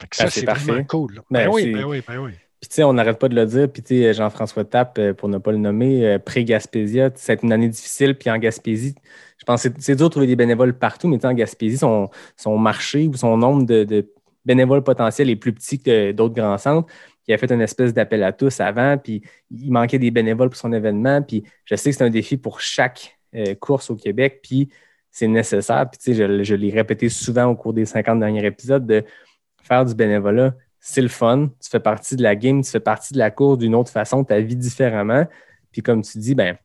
Fait que Ben, ça, c'est vraiment cool. Ben, Ben, oui, ben oui, ben oui. Puis, tu sais, on n'arrête pas de le dire. Puis, Jean-François Tappe, euh, pour ne pas le nommer, euh, pré-Gaspésia, c'est une année difficile. Puis, en Gaspésie, je pense que c'est- dur de trouver des bénévoles partout, mais en Gaspésie, son, marché ou son nombre de, bénévoles potentiels est plus petit que d'autres grands centres. Il a fait une espèce d'appel à tous avant, puis il manquait des bénévoles pour son événement. Puis, je sais que c'est un défi pour chaque euh, course au Québec, puis c'est nécessaire. Puis, je, je l'ai répété souvent au cours des 50 derniers épisodes de faire du bénévolat c'est le fun. Tu fais partie de la game, tu fais partie de la course d'une autre façon, tu vis différemment. Puis comme tu dis, ben,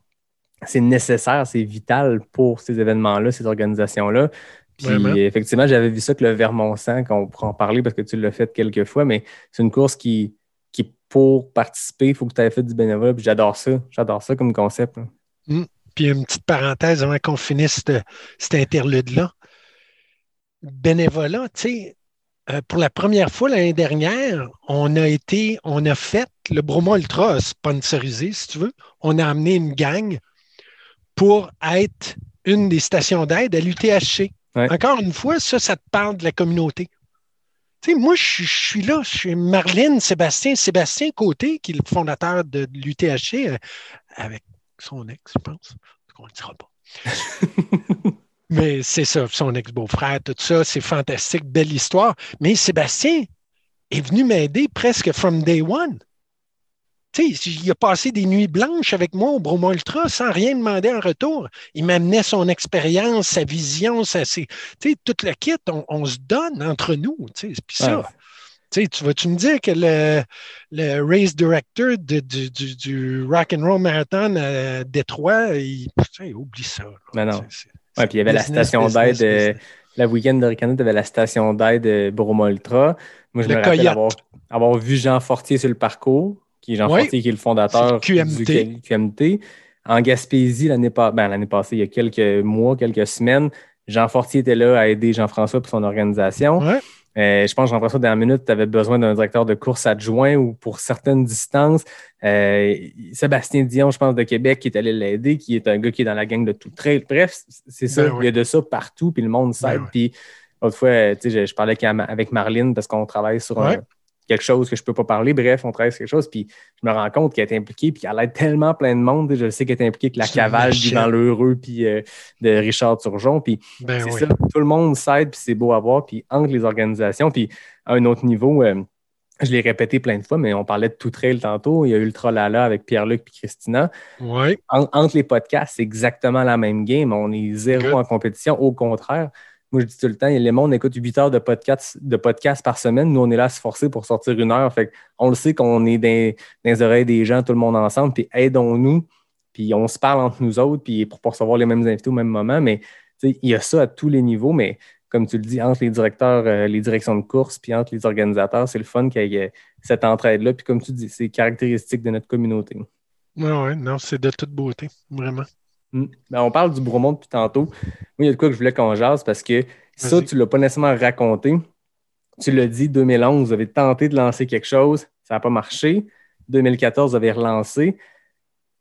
c'est nécessaire, c'est vital pour ces événements-là, ces organisations-là. Puis Vraiment. effectivement, j'avais vu ça que le Vermont 100, qu'on pourra en parler parce que tu l'as fait quelques fois, mais c'est une course qui, qui pour participer, il faut que tu aies fait du bénévolat. Puis j'adore ça. J'adore ça comme concept. là. Puis une petite parenthèse avant qu'on finisse cette- cet interlude-là. Bénévolat, tu sais, euh, pour la première fois l'année dernière, on a été, on a fait le Bromont Ultra a sponsorisé, si tu veux. On a amené une gang pour être une des stations d'aide à l'UTHC. Ouais. Encore une fois, ça, ça te parle de la communauté. Tu sais, moi, je, suis- je suis là, je suis Marlène Sébastien, Sébastien Côté, qui est le fondateur de l'UTHC, euh, avec son ex, je pense. On ne le dira pas. Mais c'est ça, son ex-beau-frère, tout ça, c'est fantastique, belle histoire. Mais Sébastien est venu m'aider presque from day one. Tu sais, il a passé des nuits blanches avec moi au Bromont Ultra sans rien demander en retour. Il m'amenait son expérience, sa vision, sa, tu sais, tout le kit, on, on se donne entre nous. Tu sais, puis ça, Ouais. tu sais, tu vas-tu me dire que le, le race director de- du, du, du Rock and Roll Marathon à Détroit, il, oublie ça. là. Mais non. Ouais, puis il y avait la station d'aide. euh, la week-end de Ricanet, tu avais la station d'aide euh, Broma Ultra. Moi, je Le me rappelle avoir, avoir vu Jean Fortier sur le parcours, qui est Jean Oui. Fortier, qui est le fondateur C'est le QMT. du QMT. en Gaspésie l'année pa- ben, passée, il y a quelques mois, quelques semaines. Jean Fortier était là à aider Jean-François pour son organisation. Ouais. Euh, je pense, Jean-François, dans la minute, tu avais besoin d'un directeur de course adjoint ou pour certaines distances. Euh, Sébastien Dion, je pense, de Québec, qui est allé l'aider, qui est un gars qui est dans la gang de tout trail. Bref, c'est ça. Ben oui. Il y a de ça partout, puis le monde s'aide. Ben oui. Puis l'autre fois, tu sais, je, je parlais avec, Marlene parce qu'on travaille sur un-. Quelque chose que je ne peux pas parler. Bref, on travaille sur quelque chose, puis je me rends compte qu'elle est impliquée, puis qu'elle aide tellement plein de monde. Je sais qu'elle est impliquée avec la cavale d'Yvan Lheureux, puis euh, de Richard Turgeon. Puis Ben c'est oui. ça, tout le monde s'aide, puis c'est beau à voir, puis entre les organisations, puis à un autre niveau, euh, je l'ai répété plein de fois, mais on parlait de tout trail tantôt. Il y a Ultra Lala avec Pierre-Luc et Christina. Ouais. En- entre les podcasts, c'est exactement la même game. On est zéro Good. en compétition. Au contraire, moi, je dis tout le temps, les monde écoute 8 heures de podcast, de par semaine. Nous, on est là à se forcer pour sortir une heure. On le sait qu'on est dans, les oreilles des gens, tout le monde ensemble, puis aidons-nous. Puis on se parle entre nous autres, puis pour pas recevoir les mêmes invités au même moment. Mais il y a ça à tous les niveaux, mais comme tu le dis, entre les directeurs, euh, les directions de course, puis entre les organisateurs, c'est le fun qu'il y ait cette entraide-là. Puis comme tu dis, c'est caractéristique de notre communauté. Ouais, ouais, non, c'est de toute beauté, vraiment. Mm. Ben, on parle du Bromont depuis tantôt. Moi, il y a de quoi que je voulais qu'on jase parce que ça, tu ne l'as pas nécessairement raconté. Tu l'as dit, 2011, vous avez tenté de lancer quelque chose, ça n'a pas marché. 2014, vous avez relancé.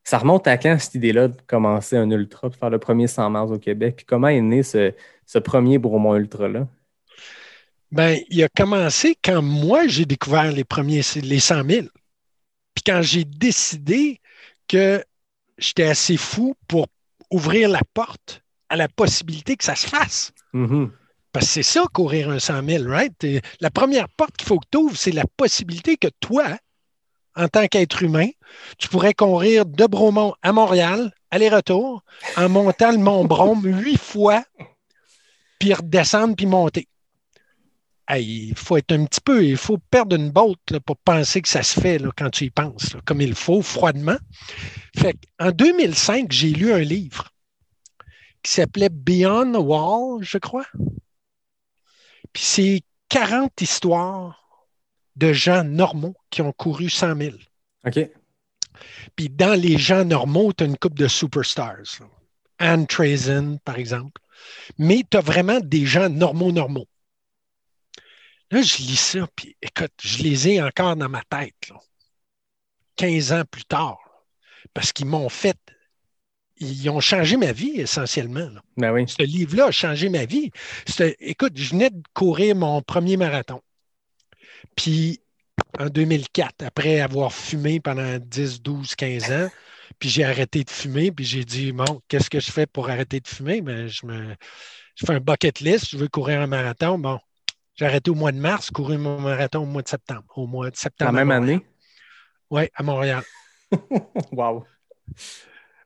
Ça remonte à quand cette idée-là de commencer un ultra, de faire le premier 100 miles au Québec? Puis comment est né ce, ce premier Bromont Ultra-là? Ben, il a commencé quand moi, j'ai découvert les premiers, les 100 000. Puis quand j'ai décidé que j'étais assez fou pour ouvrir la porte à la possibilité que ça se fasse. Mhm. Parce que c'est ça, courir un 100 000, right? La première porte qu'il faut que tu ouvres, c'est la possibilité que toi, en tant qu'être humain, tu pourrais courir de Bromont à Montréal, aller-retour, en montant le Mont Brome huit fois, puis redescendre, puis monter. Hey, il faut être un petit peu, il faut perdre une botte là, pour penser que ça se fait là, quand tu y penses, là, comme il faut, froidement. Fait en 2005, j'ai lu un livre qui s'appelait Beyond the Wall, je crois. Puis c'est 40 histoires de gens normaux qui ont couru 100 000. OK. Puis dans les gens normaux, tu as une coupe de superstars. Anne Trazen, par exemple. Mais tu as vraiment des gens normaux, normaux. Là, je lis ça, puis écoute, je les ai encore dans ma tête, là. 15 ans plus tard. là. Parce qu'ils m'ont fait. Ils ont changé ma vie essentiellement. là. Ben oui. Ce livre-là a changé ma vie. Écoute, je venais de courir mon premier marathon. Puis en 2004, après avoir fumé pendant 10, 12, 15 ans, puis j'ai arrêté de fumer, puis j'ai dit, bon, qu'est-ce que je fais pour arrêter de fumer? Ben, je, me, je fais un bucket list, je veux courir un marathon. Bon, j'ai arrêté au mois de mars, courir mon marathon au mois de septembre. Au mois de septembre. La même année? Oui, à Montréal. Wow.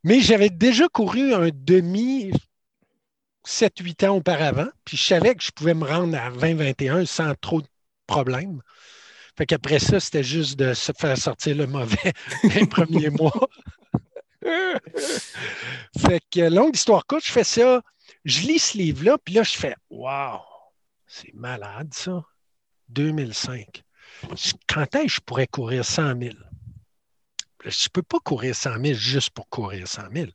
Mais j'avais déjà couru un demi 7-8 ans auparavant, puis je savais que je pouvais me rendre à 20-21 sans trop de problèmes. Fait qu'après ça, c'était juste de se faire sortir le mauvais les premiers mois. fait que, longue histoire courte, je fais ça, je lis ce livre-là, puis là, je fais Wow, c'est malade ça. 2005. Je- Quand est-ce que je pourrais courir 100 000? Je ne peux pas courir 100 000 juste pour courir 100 000. Il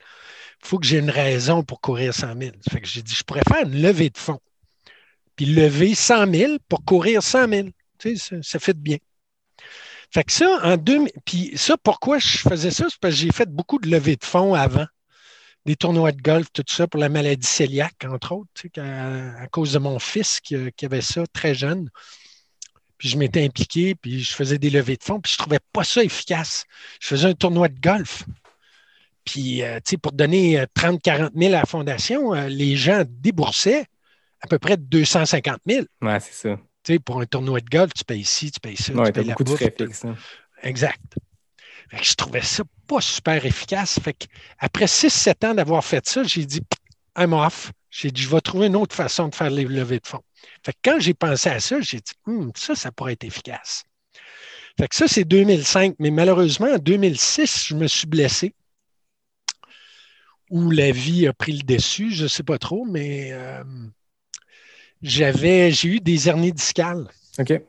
faut que j'ai une raison pour courir 100 000. Fait que j'ai dit, je pourrais faire une levée de fonds. Puis lever 100 000 pour courir 100 000. Tu ça, ça fait de bien. Fait que ça, en 2000, puis ça, pourquoi je faisais ça? C'est parce que j'ai fait beaucoup de levées de fonds avant. Des tournois de golf, tout ça, pour la maladie cœliaque, entre autres, à, cause de mon fils qui, qui avait ça très jeune. Puis je m'étais impliqué, puis je faisais des levées de fonds, puis je trouvais pas ça efficace. Je faisais un tournoi de golf. Puis, euh, tu sais, pour donner 30-40 000 à la fondation, euh, les gens déboursaient à peu près 250 000. Ouais, c'est ça. Tu sais, pour un tournoi de golf, tu payes ici, tu payes ça, Ouais, tu payes beaucoup de frais fixes. hein. Exact. Que je trouvais ça pas super efficace. Fait que après 6-7 ans d'avoir fait ça, j'ai dit I'm off. J'ai dit je vais trouver une autre façon de faire les levées de fonds. Fait que quand j'ai pensé à ça, j'ai dit Hum, ça, ça pourrait être efficace. Fait que ça, c'est 2005. Mais malheureusement, en 2006, je me suis blessé. Ou la vie a pris le dessus, je ne sais pas trop, mais euh, j'avais, j'ai eu des hernies discales. OK.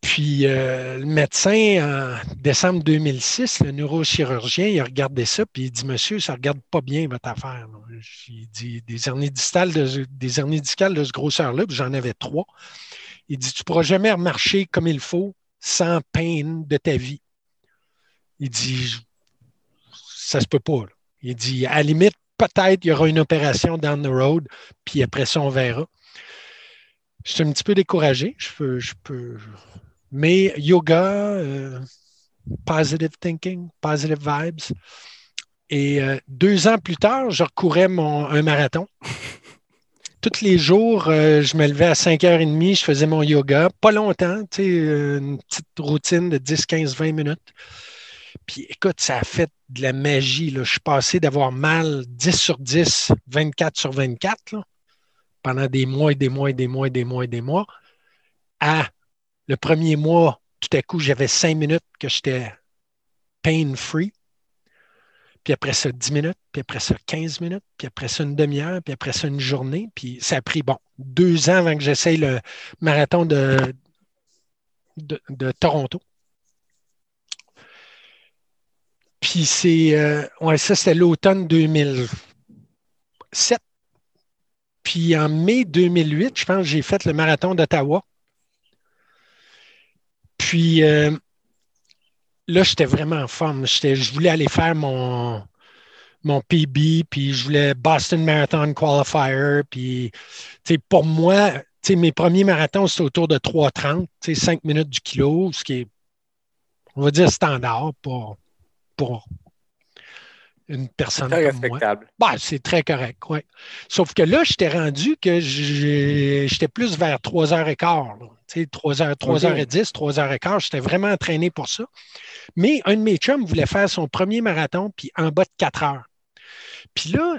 Puis euh, le médecin, en décembre 2006, le neurochirurgien, il a regardé ça, puis il dit Monsieur, ça ne regarde pas bien votre affaire. Il dit des hernies de, discales de ce grosseur-là, puis j'en avais trois. Il dit Tu ne pourras jamais remarcher comme il faut sans peine de ta vie. Il dit Ça se peut pas. Il dit À la limite, peut-être il y aura une opération down the road, puis après ça, on verra. Je suis un petit peu découragé. Je peux... Mais yoga, euh, positive thinking, positive vibes. Et euh, deux ans plus tard, je recourais mon, un marathon. Tous les jours, euh, je me levais à 5h30, je faisais mon yoga. Pas longtemps, tu sais, une petite routine de 10, 15, 20 minutes. Puis écoute, ça a fait de la magie. Là. Je suis passé d'avoir mal 10 sur 10, 24 sur 24, là, pendant des mois et des mois et des mois et des mois et des mois, à le premier mois, tout à coup, j'avais 5 minutes que j'étais pain-free. Puis après ça, 10 minutes, puis après ça, 15 minutes, puis après ça, une demi-heure, puis après ça, une journée. Puis ça a pris, bon, deux ans avant que j'essaye le marathon de, de, Toronto. Puis c'est, euh, ouais, ça, c'était l'automne 2007. Puis en mai 2008, je pense j'ai fait le marathon d'Ottawa. Puis euh, là, j'étais vraiment en forme. Je voulais aller faire mon, mon PB, puis je voulais Boston Marathon Qualifier. Puis, pour moi, mes premiers marathons, c'était autour de 3,30, tu sais, 5 minutes du kilo, ce qui est, on va dire, standard pour, pour une personne Très comme moi. respectable. Ben, c'est très correct, oui. Sauf que là, j'étais rendu que j'étais plus vers 3h15. là. Tu sais, 3h, 3h10, 3h15. J'étais vraiment entraîné pour ça. Mais un de mes chums voulait faire son premier marathon, puis en bas de 4 heures. Puis là,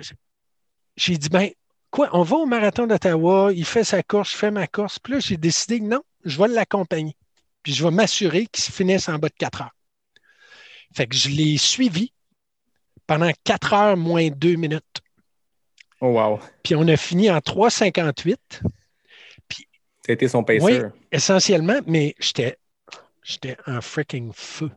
j'ai dit, ben, quoi, on va au marathon d'Ottawa, il fait sa course, je fais ma course. Puis là, j'ai décidé que non, je vais l'accompagner. Puis je vais m'assurer qu'il finisse en bas de 4 heures. Fait que je l'ai suivi pendant 4 heures moins 2 minutes. Oh, wow. Puis on a fini en 3,58 C'était son pacer. Oui. essentiellement, mais j'étais j'étais en freaking feu.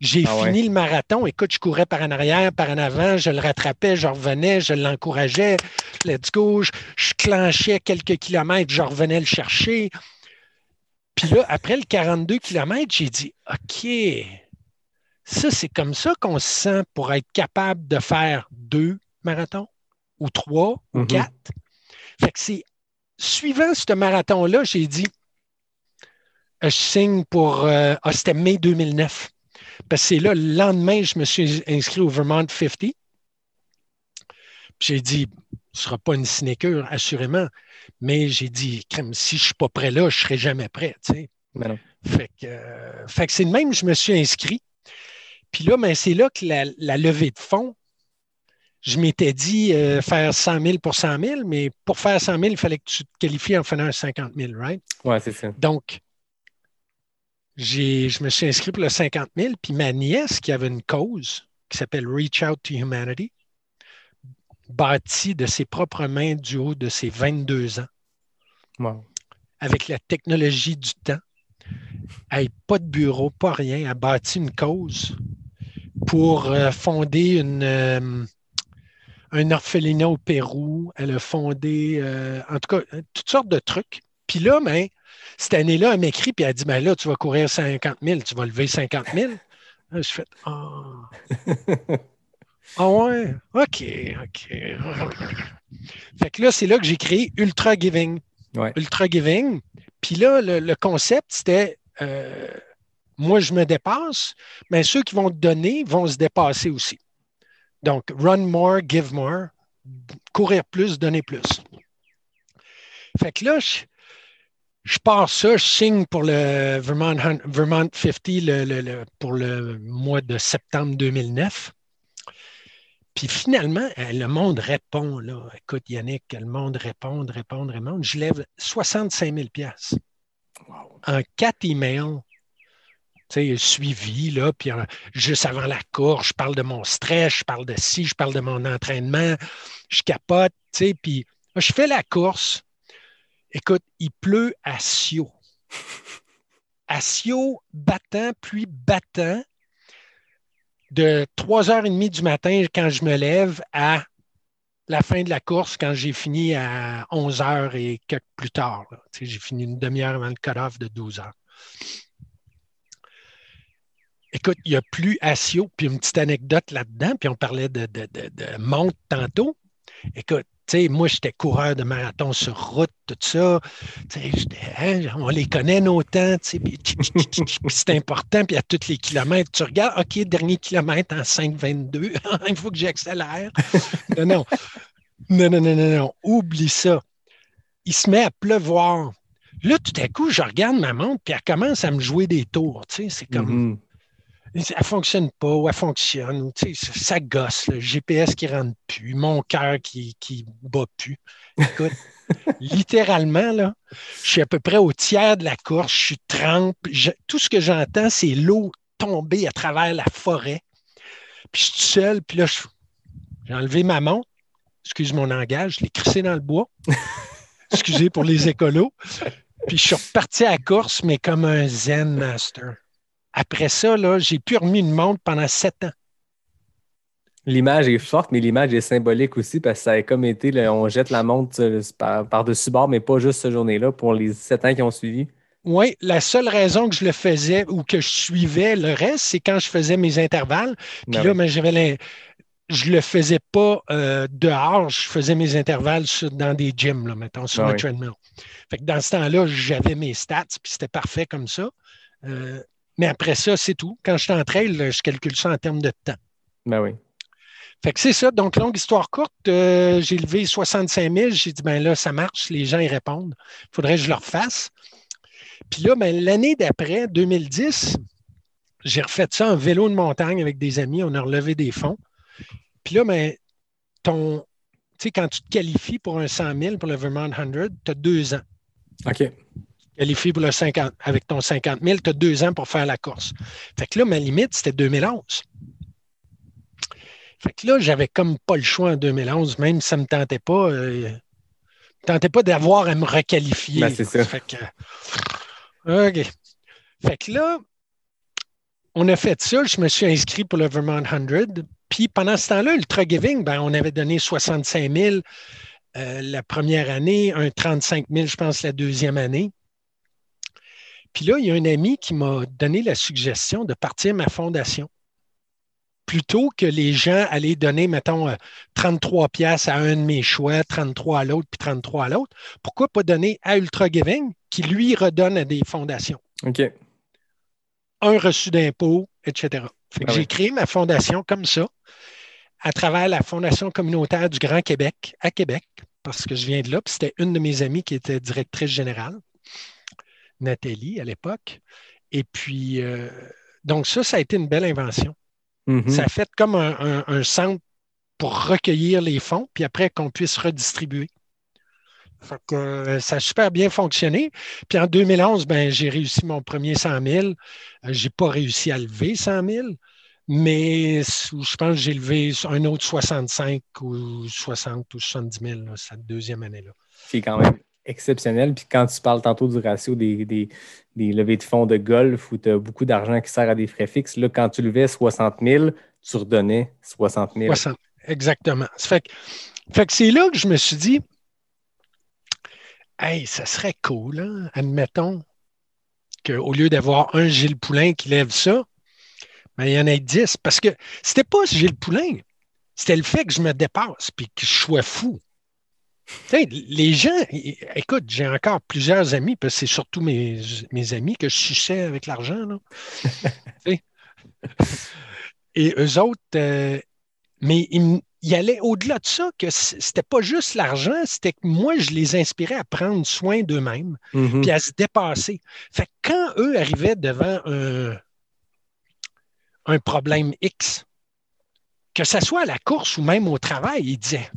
J'ai Ah ouais. fini le marathon. Écoute, je courais par en arrière, par en avant, je le rattrapais, je revenais, je l'encourageais. Let's go. Je, je clenchais quelques kilomètres, je revenais le chercher. Puis là, après le 42 kilomètres, j'ai dit OK, ça, c'est comme ça qu'on se sent pour être capable de faire deux marathons ou trois ou Mhm. quatre. Fait que c'est suivant ce marathon-là, j'ai dit euh, je signe pour. euh, ah, c'était mai 2009. Parce que c'est là, le lendemain, je me suis inscrit au Vermont 50. Puis J'ai dit, ce ne sera pas une sinécure, assurément. Mais j'ai dit, crème, si je ne suis pas prêt là, je ne serai jamais prêt. tu sais. Mais non. Fait que, euh, fait que c'est de même je me suis inscrit. Puis là, ben, c'est là que la, la levée de fonds, je m'étais dit euh, faire 100 000 pour 100 000, mais pour faire 100 000, il fallait que tu te qualifies en faisant un 50 000, right? Ouais, c'est ça. Donc, je me suis inscrit pour le 50 000, puis ma nièce, qui avait une cause qui s'appelle Reach Out to Humanity, bâtie de ses propres mains du haut de ses 22 ans, Wow. avec la technologie du temps. Elle n'a pas de bureau, pas rien. Elle a bâti une cause pour euh, fonder une, euh, un orphelinat au Pérou. Elle a fondé, euh, en tout cas, toutes sortes de trucs. Puis là, ben, cette année-là, elle m'écrit puis elle dit ben là, tu vas courir 50 000, tu vas lever 50 000. Là, je fais Ah. Ah ouais, OK, OK. Fait que là, c'est là que j'ai créé Ultra Giving. Ouais. Ultra Giving. Puis là, le, le concept, c'était euh, moi, je me dépasse, mais ceux qui vont te donner vont se dépasser aussi. Donc, run more, give more, courir plus, donner plus. Fait que là, je, je pars ça, je signe pour le Vermont, Hun- Vermont 50 le- le- le- pour le mois de septembre 2009. Puis finalement, euh, le monde répond. Là. Écoute, Yannick, le monde répond, répond, répond. Je lève 65 000 piastres en quatre emails. Suivi, là, puis euh, juste avant la course, je parle de mon stress, je parle de ci, je parle de mon entraînement, je capote, tu sais, puis je fais la course. Écoute, il pleut à Sio. à Sio battant, pluie battant, de 3h30 du matin quand je me lève à la fin de la course quand j'ai fini à 11h et quelques plus tard. J'ai fini une demi-heure avant le cut-off de 12 heures. Écoute, il n'y a plus Asio, puis une petite anecdote là-dedans, puis on parlait de, de, de, de monte tantôt. Écoute, tu sais, moi, j'étais coureur de marathon sur route, tout ça. Tu hein, on les connaît, nos temps, tu sais, c'est important, puis à tous les kilomètres, tu regardes, OK, dernier kilomètre en 5,22, il faut que j'accélère. non, non. Non, non, non, non, non. Oublie ça. Il se met à pleuvoir. Là, tout à coup, je regarde ma montre, puis elle commence à me jouer des tours. Tu sais, c'est comme. Mhm. Elle fonctionne pas ou elle fonctionne. ou, tu sais, ça, gosse. Le GPS qui rentre plus, mon cœur qui, qui bat plus. Écoute, littéralement, là, je suis à peu près au tiers de la course. Je suis trempe. Je- tout ce que j'entends, c'est l'eau tomber à travers la forêt. Puis je suis tout seul. Puis là, j'ai enlevé ma montre. Excuse mon langage. Je l'ai crissé dans le bois. Excusez pour les écolos. Puis je suis reparti à la course, mais comme un zen master. Après ça, là, j'ai plus remis une montre pendant sept ans. L'image est forte, mais l'image est symbolique aussi parce que ça a comme été, là, on jette la montre euh, par- par-dessus bord, mais pas juste cette journée-là pour les sept ans qui ont suivi. Oui, la seule raison que je le faisais ou que je suivais le reste, c'est quand je faisais mes intervalles. Puis Ben là, oui. ben, je le faisais pas euh, dehors, je faisais mes intervalles sur- dans des gyms, là, mettons, sur Ah le oui. treadmill. Fait que dans ce temps-là, j'avais mes stats, puis c'était parfait comme ça. Euh, mais après ça, c'est tout. Quand je suis en trail, je calcule ça en termes de temps. Ben oui. Fait que c'est ça. Donc, longue histoire courte, euh, j'ai levé 65 000. J'ai dit, ben là, ça marche, les gens y répondent. Il faudrait que je le refasse. Puis là, ben, l'année d'après, 2010, j'ai refait ça en vélo de montagne avec des amis. On a relevé des fonds. Puis là, ben, ton, tu sais, quand tu te qualifies pour un 100 000 pour le Vermont 100, tu as deux ans. OK. Qualifié pour le 50, avec ton 50 000, tu as deux ans pour faire la course. Fait que là, ma limite, c'était 2011. Fait que là, j'avais comme pas le choix en 2011, même si ça ne me tentait pas. euh, me tentait pas d'avoir à me requalifier. Ben, c'est ça. Fait que, OK. Fait que là, on a fait ça. Je me suis inscrit pour le Vermont 100. Puis pendant ce temps-là, Ultra Giving, ben, on avait donné 65 000 euh, la première année, un 35 000, je pense, la deuxième année. Puis là, il y a un ami qui m'a donné la suggestion de partir ma fondation. Plutôt que les gens allaient donner, mettons, euh, 33 pièces à un de mes choix, 33 à l'autre, puis 33 à l'autre, pourquoi pas donner à Ultra Giving qui, lui, redonne à des fondations? OK. un reçu d'impôt, etc. Ah oui. j'ai créé ma fondation comme ça, à travers la Fondation communautaire du Grand Québec, à Québec, parce que je viens de là. Puis c'était une de mes amies qui était directrice générale, Nathalie, à l'époque. Et puis, euh, donc ça, ça a été une belle invention. Mhm. Ça a fait comme un, un- un centre pour recueillir les fonds, puis après qu'on puisse redistribuer. Fait que, euh, ça a super bien fonctionné. Puis en 2011, ben, j'ai réussi mon premier 100 000. Euh, j'ai pas réussi à lever 100 000, mais je pense que j'ai levé un autre 65 ou 60 ou 70 000 là, cette deuxième année-là. qui est quand même exceptionnel. Puis quand tu parles tantôt du ratio des, des, levées de fonds de golf où tu as beaucoup d'argent qui sert à des frais fixes, là, quand tu levais 60 000, tu redonnais 60 000. 60, exactement. Fait que, c'est là que je me suis dit, hey, ça serait cool, hein, admettons, qu'au lieu d'avoir un Gilles Poulain qui lève ça, ben, il y en ait 10. Parce que c'était pas Gilles Poulain, c'était le fait que je me dépasse puis que je sois fou. Les gens, écoute, j'ai encore plusieurs amis, parce que c'est surtout mes, mes amis que je suçais avec l'argent. Et eux autres, euh, mais ils, allaient au-delà de ça, que c'était pas juste l'argent, c'était que moi, je les inspirais à prendre soin d'eux-mêmes, Mhm. puis à se dépasser. Fait que quand eux arrivaient devant un, un problème X, que ce soit à la course ou même au travail, ils disaient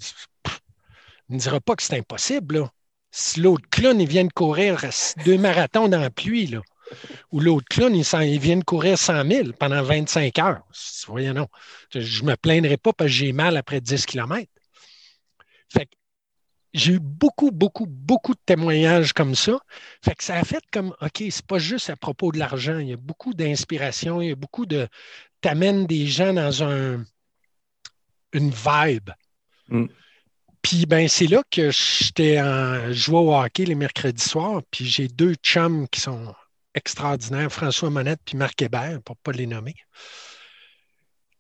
Ne dira pas que c'est impossible. Là. Si l'autre clown, il vient de courir deux marathons dans la pluie, là, ou l'autre clown, il, il vient de courir 100 000 pendant 25 heures. Voyons non. Je ne me plaindrai pas parce que j'ai mal après 10 km. Fait j'ai eu beaucoup, beaucoup, beaucoup de témoignages comme ça. Fait que ça a fait comme, OK, c'est pas juste à propos de l'argent. Il y a beaucoup d'inspiration, il y a beaucoup de. T'amènes des gens dans un, une vibe. Mm. Puis ben, c'est là que j'étais en jouais au hockey les mercredis soirs. Puis j'ai deux chums qui sont extraordinaires, François Monette puis Marc Hébert, pour ne pas les nommer,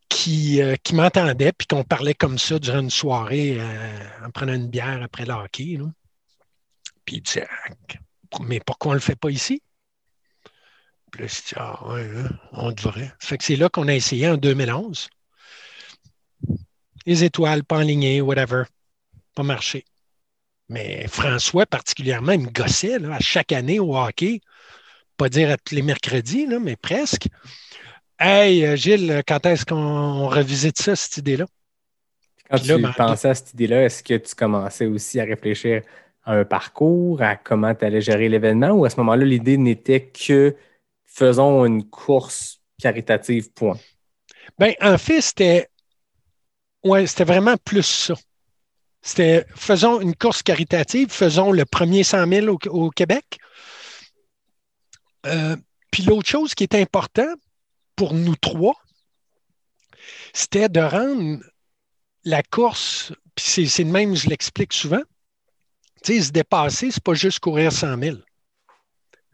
qui, euh, qui m'entendaient puis qu'on parlait comme ça durant une soirée euh, en prenant une bière après le hockey. là. Puis ils disaient Ah, Mais pourquoi on ne le fait pas ici? Puis là, Ah ouais, hein, on devrait. Fait que c'est là qu'on a essayé en 2011. Les étoiles, pas enlignées, whatever. Pas marché. Mais François, particulièrement, il me gossait là, à chaque année au hockey. Pas dire à tous les mercredis, là, mais presque. Hey, euh, Gilles, quand est-ce qu'on revisite ça, cette idée-là? Quand Puis tu ben, pensais à cette idée-là, est-ce que tu commençais aussi à réfléchir à un parcours, à comment tu allais gérer l'événement, ou à ce moment-là, l'idée n'était que faisons une course caritative, point? Ben, en fait, c'était. Ouais, c'était vraiment plus ça. C'était faisons une course caritative, faisons le premier 100 000 au, Québec. Euh, puis l'autre chose qui est important pour nous trois, c'était de rendre la course, puis c'est, c'est de même, je l'explique souvent, se dépasser, c'est pas juste courir 100 000.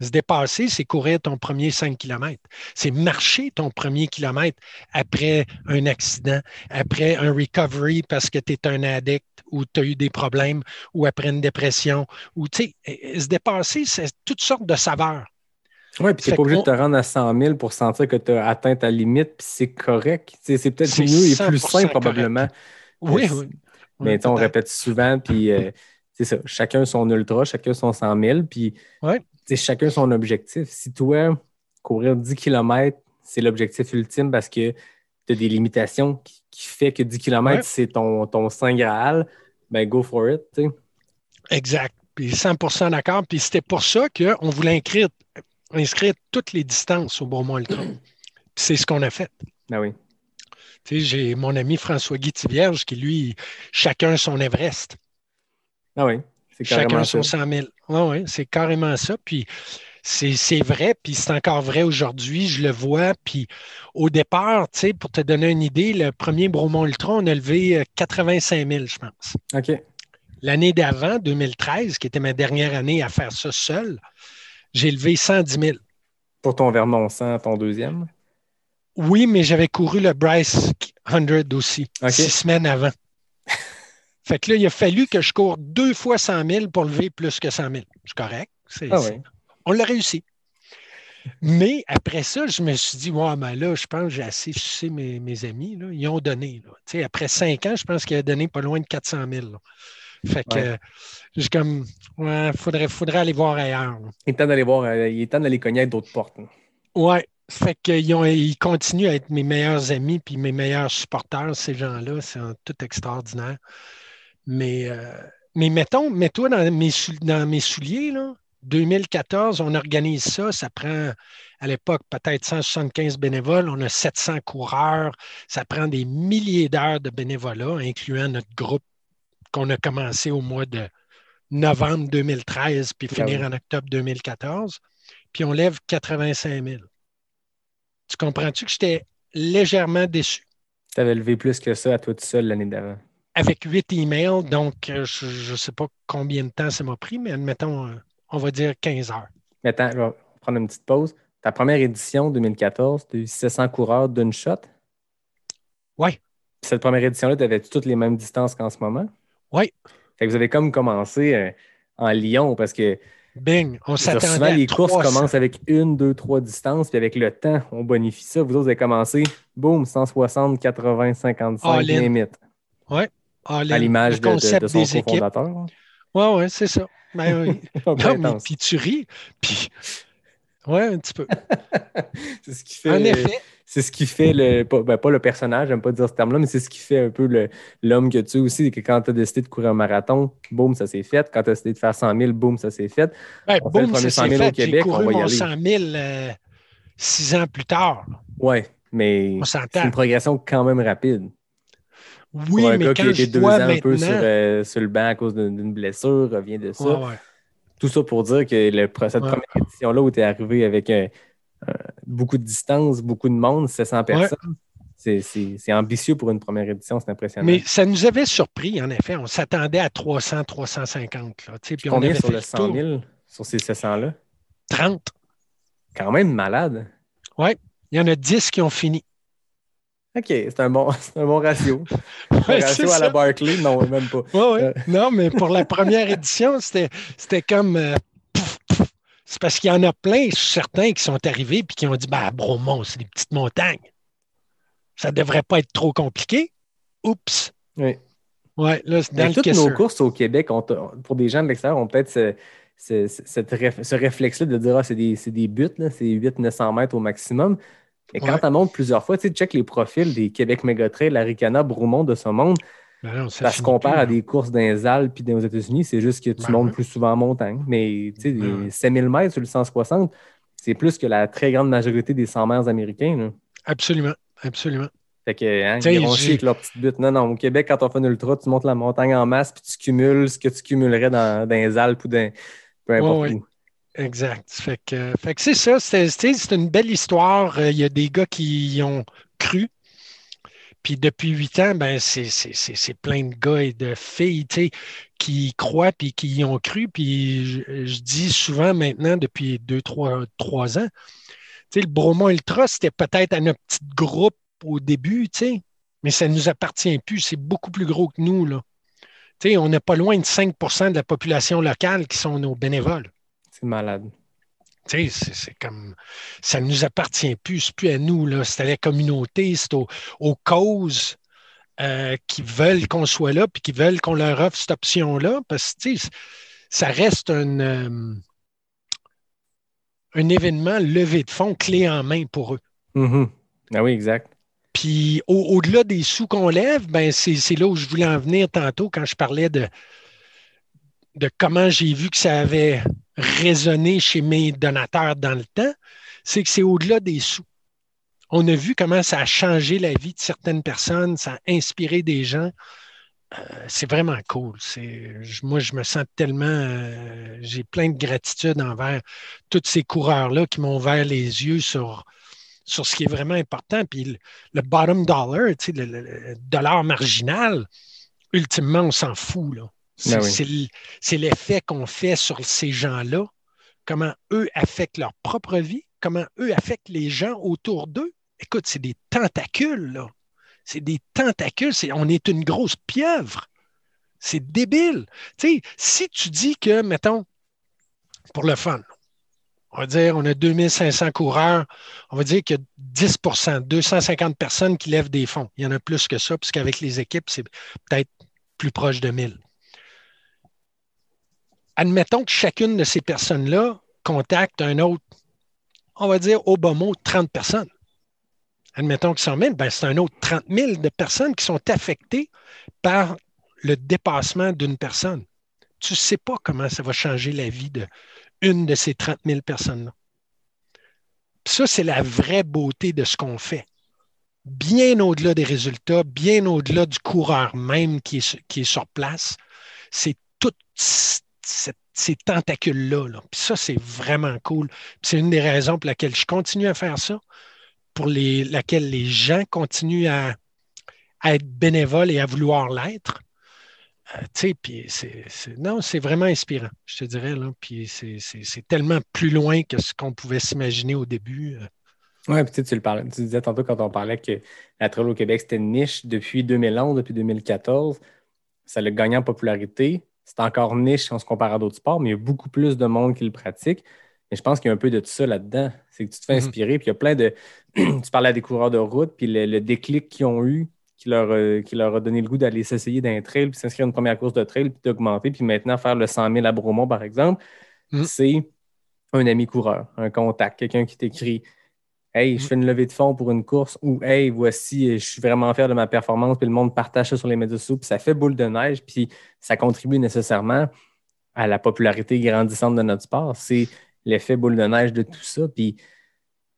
Se dépasser, c'est courir ton premier 5 km. C'est marcher ton premier kilomètre après un accident, après un recovery parce que tu es un addict ou tu as eu des problèmes ou après une dépression. Ou, tu sais, se dépasser, c'est toutes sortes de saveurs. Oui, puis tu n'es pas obligé de te rendre à 100 000 pour sentir que tu as atteint ta limite, puis c'est correct. C'est peut-être mieux et plus 100% simple probablement. Oui, oui. Mais Oui, on répète souvent, puis euh, c'est ça. Chacun son ultra, chacun son 100 000, puis Ouais. Chacun son objectif. Si toi, courir 10 km, c'est l'objectif ultime parce que tu as des limitations qui, qui fait que 10 km, Ouais. c'est ton, ton Saint Graal, ben go for it. Exact. Puis 100% d'accord. Puis c'était pour ça qu'on voulait inscrire, inscrire toutes les distances au Beaumont Ultra. Puis c'est ce qu'on a fait. Ah oui. Tu sais, j'ai mon ami François-Guy Tivierge qui, lui, chacun son Everest. Ah oui. C'est Chacun son ça. 100 000. Oui, c'est carrément ça. Puis c'est vrai, puis c'est encore vrai aujourd'hui. Je le vois. Puis au départ, tu sais, pour te donner une idée, le premier Bromont Ultra, on a levé euh, 85 000, je pense. OK. L'année d'avant, 2013, qui était ma dernière année à faire ça seul, j'ai levé 110 000. Pour ton Vermont 100, ton deuxième? Oui, mais j'avais couru le Bryce 100 aussi, six semaines avant. Fait que là, il a fallu que je cours deux fois 100 000 pour lever plus que 100 000. C'est correct. Ah. On l'a réussi. Mais après ça, je me suis dit, ouais, mais là, je pense que j'ai assez sucé mes, mes amis. là. Ils ont donné. là. Après cinq ans, je pense qu'il a donné pas loin de 400 000. là. Fait que Ouais. euh, j'ai comme, ouais, faudrait, faudrait aller voir ailleurs. là. Il est temps d'aller voir, euh, il est temps d'aller cogner à d'autres portes. hein. Ouais. Fait qu'ils ont, ils continuent à être mes meilleurs amis puis mes meilleurs supporters, ces gens-là. C'est tout extraordinaire. Mais, euh, mais mettons, mets-toi dans mes, dans mes souliers, là. 2014, on organise ça. Ça prend, à l'époque, peut-être 175 bénévoles. On a 700 coureurs. Ça prend des milliers d'heures de bénévolat, incluant notre groupe qu'on a commencé au mois de novembre 2013 puis Ah finir oui. en octobre 2014. Puis on lève 85 000. Tu comprends-tu que j'étais légèrement déçu? Tu avais levé plus que ça à toi tout seul l'année d'avant. Avec huit emails, donc euh, je ne sais pas combien de temps ça m'a pris, mais admettons, euh, on va dire 15 heures. Attends, je vais prendre une petite pause. Ta première édition 2014, tu as eu 700 coureurs d'une shot? Oui, Cette première édition-là, tu avais toutes les mêmes distances qu'en ce moment? oui, Fait que vous avez comme commencé euh, en Lyon parce que bing, on s'attendait souvent à les courses 300. commencent avec une, deux, trois distances, puis avec le temps, on bonifie ça. Vous autres, vous avez commencé, boum, 160, 80, 55, All in. limite. All À in, l'image de, de- concept de son des équipes. cofondateur. Oui, oui, c'est ça. Ben oui. Non, mais puis tu ris. Puis, ouais, un petit peu. C'est ce qui fait. En effet, C'est ce qui fait le. Pas, ben, pas le personnage, j'aime pas dire ce terme-là, mais c'est ce qui fait un peu l'homme que tu es aussi. que quand tu as décidé de courir un marathon, boum, ça s'est fait. Quand tu as décidé de faire 100 000, boum, ça s'est fait. ben, on fait le boum, ça 100 s'est 000 au fait. J'ai Québec, on couru va y mon aller. 100 000 euh, six ans plus tard. Ouais, mais c'est une progression quand même rapide. Oui, un mais gars qui a été deux ans un peu sur, euh, sur le banc à cause d'une blessure, revient de ça. Ouais, ouais. Tout ça pour dire que le, cette Ouais. première édition-là où tu es arrivé avec beaucoup de distance, beaucoup de monde, 700 personnes, c'est- ambitieux pour une première édition, c'est impressionnant. Mais ça nous avait surpris, en effet. On s'attendait à 300, 350. Là, tu sais, puis on Combien avait sur fait le le 100 tour. 000, sur ces 700-là? 30. Quand même malade. Il y en a 10 qui ont fini. OK, c'est un, bon, un bon ratio. Un ratio à la. Barclay, non, même pas. Ouais, ouais. Euh. Non, mais pour la première édition, c'était comme. euh. C'est parce qu'il y en a plein, certains qui sont arrivés et qui ont dit bah, Bromont, c'est des petites montagnes. Ça ne devrait pas être trop compliqué. Oups. Oui. Ouais, là, c'est dans le toutes nos courses au Québec, pour des gens de l'extérieur, ont peut-être ce, ce- ce- réflexe-là de dire ah, c'est des, des buts, c'est 800-900 mètres au maximum. Et quand Ouais. tu montes plusieurs fois, tu sais, check les profils des Québec Megatrail, l'Aricana, Bromont de ce monde. Ben non, ça Ça se compare plus, à des courses dans les Alpes puis dans les États-Unis, c'est juste que tu Ben montes ouais. plus souvent en montagne. Mais tu sais, Ben les ouais. 5000 mètres sur le 160, c'est plus que la très grande majorité des 100 mètres américains. là. Absolument. Absolument. Fait que, hein, ils vont chier avec leur petite butte. Non, non, au Québec, quand on fait un ultra, tu montes la montagne en masse puis tu cumules ce que tu cumulerais dans, dans les Alpes ou dans peu importe ouais. où. Exact. Fait que, c'est ça. C'est une belle histoire. Euh, Il y a des gars qui y ont cru. Puis depuis huit ans, ben c'est plein de gars et de filles qui croient puis qui y ont cru. Puis je, dis souvent maintenant, depuis deux, trois, trois ans, le Bromont Ultra, c'était peut-être notre petit groupe au début, mais ça ne nous appartient plus. C'est beaucoup plus gros que nous. Là. On n'est pas loin de 5% de la population locale qui sont nos bénévoles. C'est malade. Tu sais, c'est comme ça ne nous appartient plus, c'est plus à nous, là. C'est à la communauté, c'est aux, aux causes euh, qui veulent qu'on soit là, puis qui veulent qu'on leur offre cette option-là, parce que tu sais, ça reste un, euh, un événement levé de fonds clé en main pour eux. Mhm. Ah oui, exact. Puis au- au-delà des sous qu'on lève, ben c'est c'est là où je voulais en venir tantôt quand je parlais de, de comment j'ai vu que ça avait résonné chez mes donateurs dans le temps. C'est que c'est au-delà des sous. On a vu comment ça a changé la vie de certaines personnes, ça a inspiré des gens. Euh, c'est vraiment cool. Moi, je me sens tellement. euh, j'ai plein de gratitude envers tous ces coureurs-là qui m'ont ouvert les yeux sur, ce qui est vraiment important. Puis le, bottom dollar, tu le, dollar marginal, ultimement, on s'en fout. C'est, Ben oui. c'est l'effet qu'on fait sur ces gens-là, comment eux affectent leur propre vie, comment eux affectent les gens autour d'eux. Écoute, c'est des tentacules, là. C'est des tentacules. C'est, on est une grosse pieuvre. C'est débile. Tu sais, si tu dis que, mettons, pour le fun, on va dire, on a 2500 coureurs, on va dire qu'il y a 10% 250 personnes qui lèvent des fonds. Il y en a plus que ça, puisqu'avec les équipes, c'est peut-être plus proche de 1000. Admettons que chacune de ces personnes-là contacte un autre, on va dire au bas mot, 30 personnes. Admettons qu'ils sont 1000, ben c'est un autre 30 000 de personnes qui sont affectées par le dépassement d'une personne. Tu ne sais pas comment ça va changer la vie de une de ces 30 000 personnes-là. Ça, c'est la vraie beauté de ce qu'on fait. Bien au-delà des résultats, bien au-delà du coureur même qui est, sur- place, c'est toutes ces tentacules-là. ça, c'est vraiment cool. C'est une des raisons pour laquelle je continue à faire ça, pour les, laquelle les gens continuent à, être bénévoles et à vouloir l'être. Euh, puis c'est, non, c'est vraiment inspirant, je te dirais. Là. C'est, tellement plus loin que ce qu'on pouvait s'imaginer au début. Euh, Oui, puis tu tu le parlais, tu disais tantôt quand on parlait que la trail au Québec, c'était une niche depuis 2011, depuis 2014. Ça l'a gagné en popularité. C'est encore niche si on se compare à d'autres sports, mais il y a beaucoup plus de monde qui le pratique. Mais je pense qu'il y a un peu de tout ça là-dedans. C'est que tu te fais Mhm. inspirer, puis il y a plein de. tu parlais à des coureurs de route, puis le, le déclic qu'ils ont eu, qui leur, a- qui leur a donné le goût d'aller s'essayer d'un trail, puis s'inscrire à une première course de trail, puis d'augmenter, puis maintenant faire le 100 000 à Bromont, par exemple, Mhm. c'est un ami coureur, un contact, quelqu'un qui t'écrit Hey, je fais une levée de fonds pour une course ou Hey, voici, je suis vraiment fier de ma performance, puis le monde partage ça sur les médias sociaux, puis ça fait boule de neige, puis ça contribue nécessairement à la popularité grandissante de notre sport. C'est l'effet boule de neige de tout ça. Puis,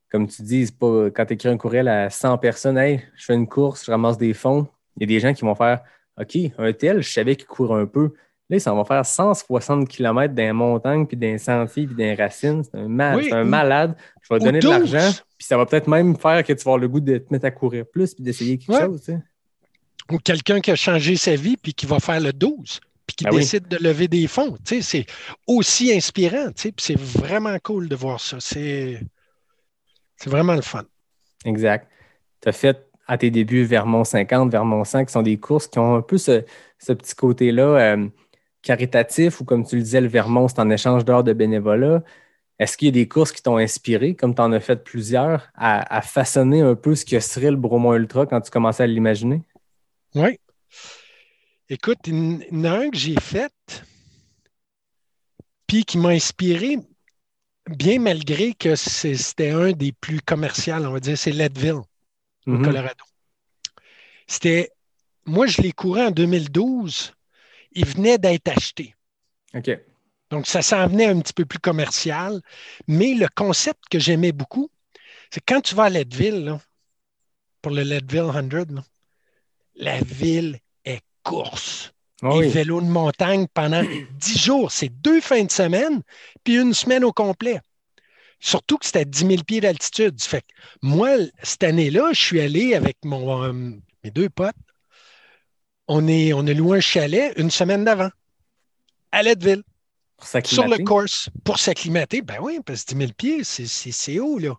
comme tu dis, pas quand tu écris un courriel à 100 personnes, Hey, je fais une course, je ramasse des fonds, il y a des gens qui vont faire OK, un tel, je savais qu'il court un peu. Là, ça va faire 160 km dans les montagnes, puis dans les sentiers, puis dans les racines. C'est un, ma- Oui, c'est un malade. Je vais te donner de 12. l'argent, puis ça va peut-être même faire que tu vas avoir le goût de te mettre à courir plus, puis d'essayer quelque Ouais. chose. tu sais. Ou quelqu'un qui a changé sa vie puis qui va faire le 12 puis qui oui. décide de lever des fonds. Tu sais, c'est aussi inspirant. tu sais, puis c'est vraiment cool de voir ça. C'est c'est vraiment le fun. Exact. Tu as fait à tes débuts Vermont 50, Vermont 100, qui sont des courses qui ont un peu ce, ce petit côté-là euh, caritatif, ou comme tu le disais, le Vermont, c'est en échange d'heures de bénévolat. Est-ce qu'il y a des courses qui t'ont inspiré, comme tu en as fait plusieurs, à, à façonner un peu ce que serait le Bromont Ultra quand tu commençais à l'imaginer? Oui. Écoute, il y en a un que j'ai fait, puis qui m'a inspiré, bien malgré que c'était un des plus commerciaux, on va dire, c'est Leadville, au Mhm. Colorado. C'était, moi, je l'ai couru en 2012, il venait d'être acheté. OK. Donc, ça s'en venait un petit peu plus commercial. Mais le concept que j'aimais beaucoup, c'est quand tu vas à Leadville, là, pour le Leadville 100, là, la ville est course. Et oui. vélo de montagne pendant 10 jours. C'est deux fins de semaine, puis une semaine au complet. Surtout que c'était à 10 000 pieds d'altitude. Fait que moi, cette année-là, je suis allé avec mon, euh, mes deux potes. On, est, on a loué un chalet une semaine d'avant, à Leadville, sur le course, pour s'acclimater. Ben oui, parce que 10 000 pieds, c'est- haut, là.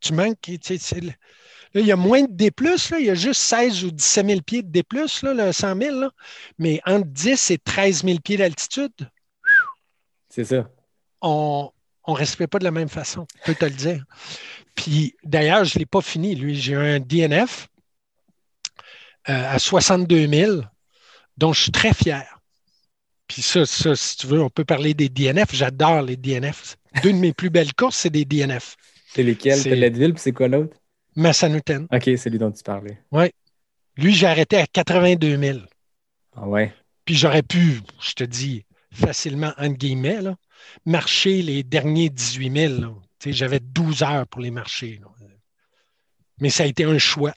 Tu manques. tu sais, Là, il y a moins de D, là, il y a juste 16 ou 17 000 pieds de D, là, le 100 000, là. mais entre 10 et 13 000 pieds d'altitude, C'est ça. on ne respecte pas de la même façon, je peux te le dire. Puis d'ailleurs, je ne l'ai pas fini, lui. J'ai un DNF à 62 000, dont je suis très fier. Puis ça, ça, si tu veux, on peut parler des DNF. J'adore les DNF. Deux de mes plus belles courses, c'est des DNF. C'est lesquels? C'est- Leadville, puis c'est quoi l'autre? Massanutten. OK, c'est lui dont tu parlais. Lui, j'ai arrêté à 82 000. Ah ouais. Puis j'aurais pu, je te dis, facilement, entre guillemets, là, marcher les derniers 18 000. là. Tu sais, J'avais 12 heures pour les marcher. là. Mais ça a été un choix.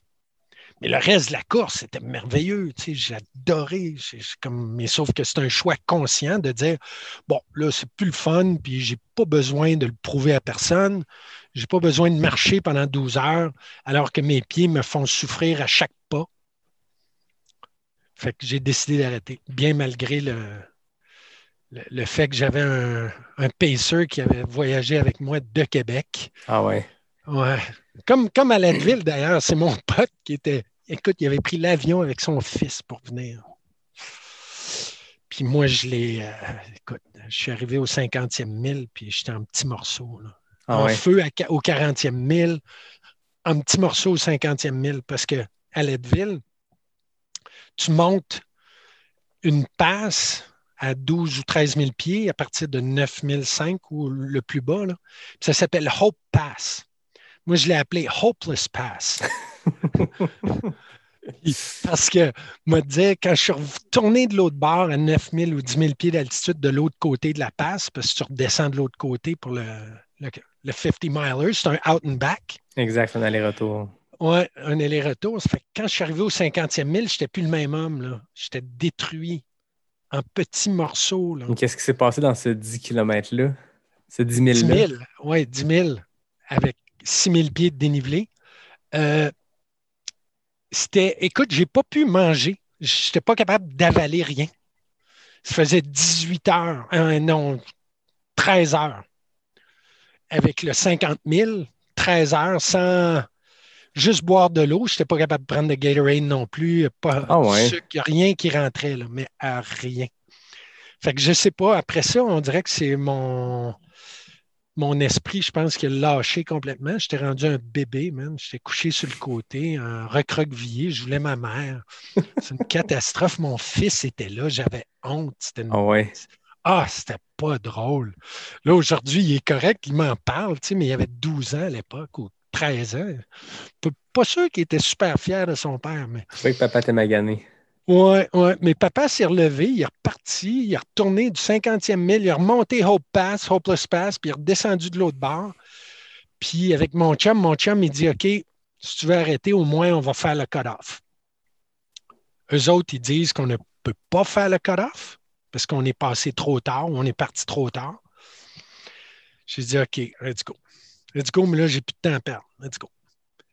Mais le reste de la course, c'était merveilleux. tu sais, J'ai adoré. Comme, mais sauf que c'est un choix conscient de dire bon, là, c'est plus le fun, puis j'ai pas besoin de le prouver à personne. J'ai pas besoin de marcher pendant 12 heures, alors que mes pieds me font souffrir à chaque pas. Fait que j'ai décidé d'arrêter, bien malgré le, le, le fait que j'avais un, un pacer qui avait voyagé avec moi de Québec. Ah ouais. Ouais. Comme, comme à Leadville, d'ailleurs, c'est mon pote qui était. Écoute, il avait pris l'avion avec son fils pour venir. Puis moi, je l'ai. euh, écoute, je suis arrivé au 50e mille, puis j'étais en petits morceaux. là. Ah en ouais. feu à au 40e mille, en petits morceaux au 50e mille, parce que à Leadville, tu montes une passe à 12 ou 13 000 pieds à partir de 9 500 ou le plus bas. là. Puis ça s'appelle Hope Pass. Moi, je l'ai appelé Hopeless Pass. Parce que, moi, dire, quand je suis retourné de l'autre bord à 9 000 ou 10 000 pieds d'altitude de l'autre côté de la passe, parce que tu redescends de l'autre côté pour le, le, le 50 miler, c'est un out and back. Exact, un aller-retour. Ouais, un aller-retour. Ça fait que quand je suis arrivé au 50e mille, je n'étais plus le même homme. J'étais détruit en petits morceaux. Qu'est-ce qui s'est passé dans ce 10 km-là? Ce 10 10 000-là? 000, oui, 10 000 avec 6 000 pieds de dénivelé. Euh, c'était, écoute, j'ai pas pu manger. Je n'étais pas capable d'avaler rien. Ça faisait 18 heures, euh, non, 13 heures. Avec le 50 000, 13 heures sans juste boire de l'eau. Je n'étais pas capable de prendre de Gatorade non plus. Pas Ah ouais. de sucre, rien qui rentrait, là, mais à rien. Fait que je sais pas. Après ça, on dirait que c'est mon, mon esprit, je pense, qui a lâché complètement. J'étais rendu un bébé, man. J'étais couché sur le côté, un recroquevillé. Je voulais ma mère. C'est une catastrophe. Mon fils était là. J'avais honte. C'était une- Ah ouais. Ah, c'était pas drôle. Là, aujourd'hui, il est correct. Il m'en parle, tu sais, mais il avait 12 ans à l'époque ou 13 ans. Pas- sûr qu'il était super fier de son père, mais que papa t'est magané. Ouais, ouais. Mais papa s'est relevé, il est reparti, il est retourné du 50e mille, il est remonté Hope Pass, Hopeless Pass, puis il est redescendu de l'autre bord. Puis avec mon chum, mon chum, il dit OK, si tu veux arrêter, au moins on va faire le cut-off. eux autres, ils disent qu'on ne peut pas faire le cut-off parce qu'on est passé trop tard on est parti trop tard. J'ai dit, OK, let's go. Let's go, mais là, j'ai plus de temps à perdre. Let's go.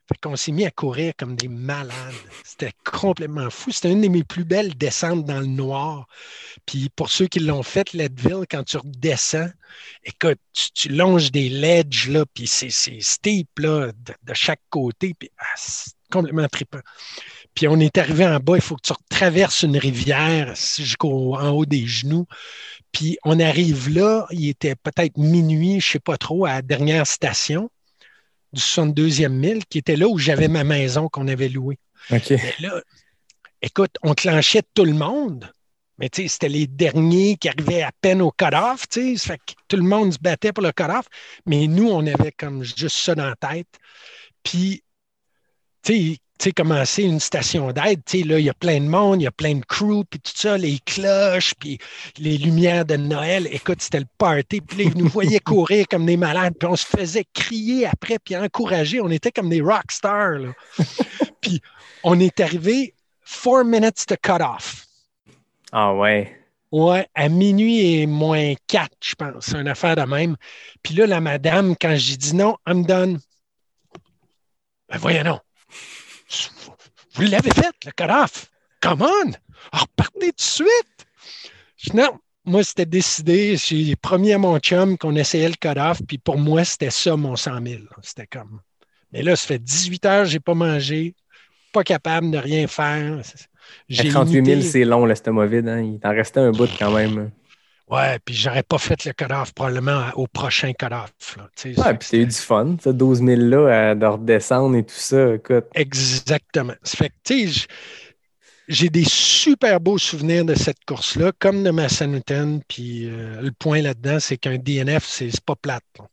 Fait qu'on s'est mis à courir comme des malades. C'était complètement fou. C'était une de mes plus belles descentes dans le noir. Puis pour ceux qui l'ont fait, Leadville, quand tu redescends, écoute, tu, tu longes des ledges, là, puis c'est steep, de, de chaque côté, puis ah, c'est complètement trippant. Puis on est arrivé en bas, il faut que tu traverses une rivière jusqu'en haut des genoux. Puis on arrive là, il était peut-être minuit, je ne sais pas trop, à la dernière station du 62e mille, qui était là où j'avais ma maison qu'on avait louée. OK. Mais là, écoute, on clenchait tout le monde. Mais tu sais, c'était les derniers qui arrivaient à peine au cut-off, tu sais. Ça fait que tout le monde se battait pour le cut-off. Mais nous, on avait comme juste ça dans la tête. Puis, tu sais, tu sais, commencer une station d'aide, tu sais, là, il y a plein de monde, il y a plein de crew, puis tout ça, les cloches, puis les lumières de Noël. Écoute, c'était le party. Puis là, ils nous voyaient courir comme des malades, puis on se faisait crier après, puis encourager. On était comme des rock stars, là. puis on est arrivé four minutes to cut off. Ah ouais. Ouais, à minuit et moins quatre, je pense. C'est une affaire de même. Puis là, la madame, quand j'ai dit non, I'm done. Ben voyons non. Vous l'avez fait, le cut-off. Come on! Repartez tout de suite! Non, moi, c'était décidé. J'ai promis à mon chum qu'on essayait le cut-off, puis pour moi, c'était ça mon 100 000. C'était comme. Mais là, ça fait 18 heures, j'ai pas mangé, pas capable de rien faire. J'ai 38 000, imité- c'est long, l'estomac-vide. Hein? Il t'en restait un bout quand même. Ouais, puis j'aurais pas fait le cut-off probablement au prochain cut-off. Ouais, puis t'as eu du fun. Ça, 12 000 là, à- de redescendre et tout ça. Écoute. Exactement. Ça fait que, j'ai des super beaux souvenirs de cette course-là, comme de ma Sanuten. Puis euh, le point là-dedans, c'est qu'un DNF, c'est pas plate. là.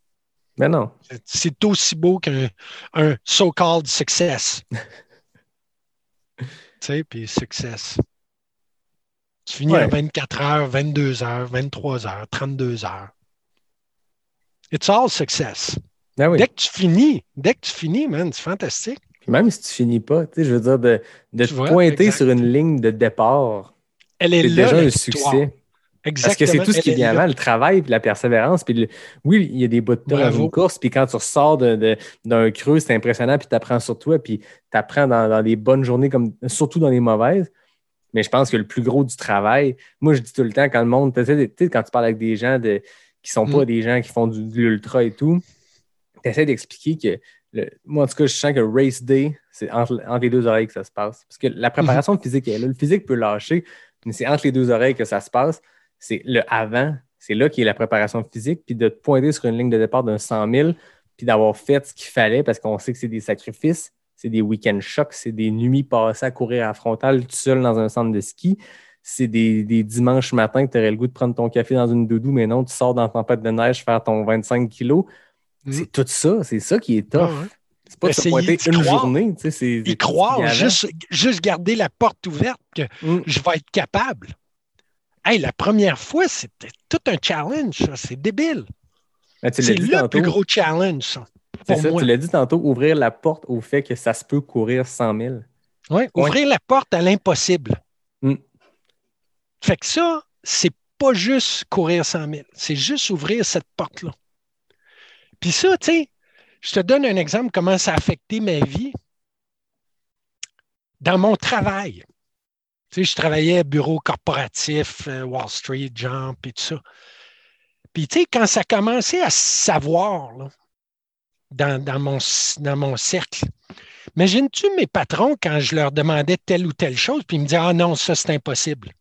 Mais non. C'est- C'est aussi beau qu'un un so-called success. tu sais, puis success. Tu finis à Ouais. 24 heures, 22 heures, 23 heures, 32 heures. It's all success. Ah oui. Dès que tu finis, dès que tu finis, man, c'est fantastique. Puis même si tu finis pas, tu sais, je veux dire, de, de te vois, pointer exact. sur une ligne de départ, Elle est c'est déjà un succès. Parce que c'est Exactement, tout ce qui elle vient avant, le travail, puis la persévérance. Puis le- oui, il y a des bouts de temps dans une course, puis quand tu ressors de- de- d'un creux, c'est impressionnant, puis tu apprends sur toi, puis tu apprends dans, dans des bonnes journées, comme surtout dans les mauvaises. Mais je pense que le plus gros du travail, moi, je dis tout le temps, quand le monde, tu sais, quand tu parles avec des gens de, qui sont pas Mm. des gens qui font du, de l'ultra et tout, tu essaies d'expliquer que, le- moi, en tout cas, je sens que race day, c'est entre, entre les deux oreilles que ça se passe. Parce que la préparation physique est là. Le physique peut lâcher, mais c'est entre les deux oreilles que ça se passe. C'est le avant, c'est là qui est la préparation physique, puis de te pointer sur une ligne de départ d'un 100 000, puis d'avoir fait ce qu'il fallait, parce qu'on sait que c'est des sacrifices, c'est des week-end chocs, c'est des nuits passées à courir à la frontale tout seul dans un centre de ski. C'est des, des dimanches matins que tu aurais le goût de prendre ton café dans une doudou, mais non, tu sors dans la tempête de neige faire ton 25 kilos. Mm. C'est tout ça, c'est ça qui est tough. Ah ouais. C'est pas se pointer une croire. journée. tu sais, vient avant. juste, juste garder la porte ouverte que Mm. je vais être capable. Hey, la première fois, c'était tout un challenge, ça. C'est débile. L'as C'est le plus gros challenge, ça. C'est Pour ça, moi. tu l'as dit tantôt, ouvrir la porte au fait que ça se peut courir 100 000. Ouais, Ouvrir la porte à l'impossible. Mm. Fait que ça, c'est pas juste courir 100 000, c'est juste ouvrir cette porte-là. Puis ça, tu sais, je te donne un exemple comment ça a affecté ma vie dans mon travail. Tu sais, je travaillais à bureau corporatif, euh, Wall Street, Jump et tout ça. Puis, tu sais, quand ça commençait à se savoir là, dans, mon, dans mon cercle, imagines-tu mes patrons quand je leur demandais telle ou telle chose, puis ils me disaient Ah non, ça, c'est impossible.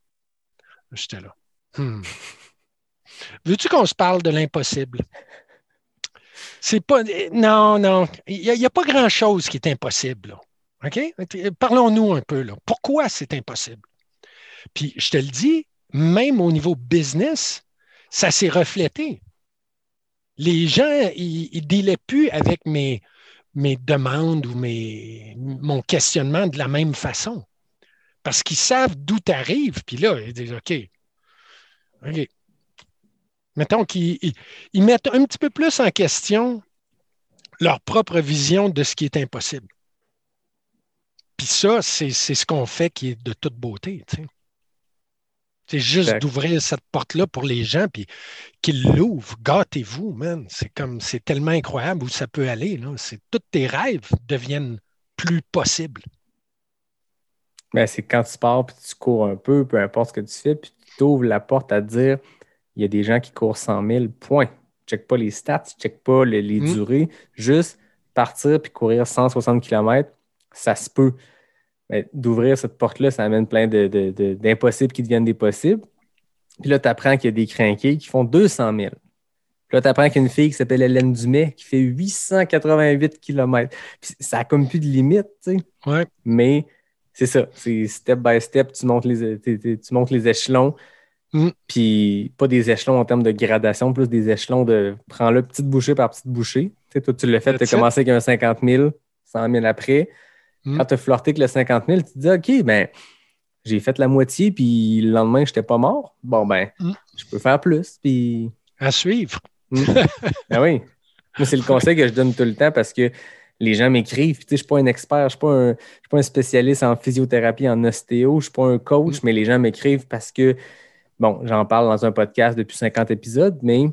J'étais là. Hmm. Veux-tu qu'on se parle de l'impossible? C'est pas. Non, non. Il n'y a, pas grand-chose qui est impossible. OK? Parlons-nous un peu. Là. Pourquoi c'est impossible? Puis je te le dis, même au niveau business, ça s'est reflété. Les gens, ils ne dealaient plus avec mes, demandes ou mon questionnement de la même façon. Parce qu'ils savent d'où tu arrives. Puis là, ils disent OK. OK. Mettons qu'ils ils, ils mettent un petit peu plus en question leur propre vision de ce qui est impossible. Puis ça, c'est ce qu'on fait qui est de toute beauté. C'est juste d'ouvrir cette porte-là pour les gens, puis qu'ils l'ouvrent. Gâtez-vous, man. C'est comme, c'est tellement incroyable où ça peut aller. Là. Tous tes rêves deviennent plus possibles. Ben, c'est quand tu pars puis tu cours un peu, peu importe ce que tu fais, puis tu ouvres la porte à te dire il y a des gens qui courent 100 000 points. Check pas les stats, check pas le- les Mm. durées, juste partir puis courir 160 km, ça se peut. Mais d'ouvrir cette porte-là, ça amène plein de- de- de- d'impossibles qui deviennent des possibles. Puis là, tu apprends qu'il y a des crinqués qui font 200 000. Puis là, tu apprends qu'il y a une fille qui s'appelle Hélène Dumais qui fait 888 km. Puis ça n'a comme plus de limite, tu sais. Ouais. Mais c'est ça, c'est step by step, tu montes les, tu montes les échelons. Mm. Puis pas des échelons en termes de gradation, plus des échelons de prends-le petite bouchée par petite bouchée. Tu sais, toi, tu l'as fait, tu as commencé avec un 50 000, 100 000 après. Mm. Quand tu as flirté avec le 50 000, tu te dis OK, ben j'ai fait la moitié, puis le lendemain, je n'étais pas mort. Bon, ben, Mm. je peux faire plus. Puis À suivre. ah oui. Moi, c'est le conseil que je donne tout le temps parce que les gens m'écrivent. Puis, Tu sais, je ne suis pas un expert, je ne suis, pas un- je suis pas un spécialiste en physiothérapie, en ostéo, je ne suis pas un coach, mais les gens m'écrivent parce que, bon, j'en parle dans un podcast depuis 50 épisodes, mais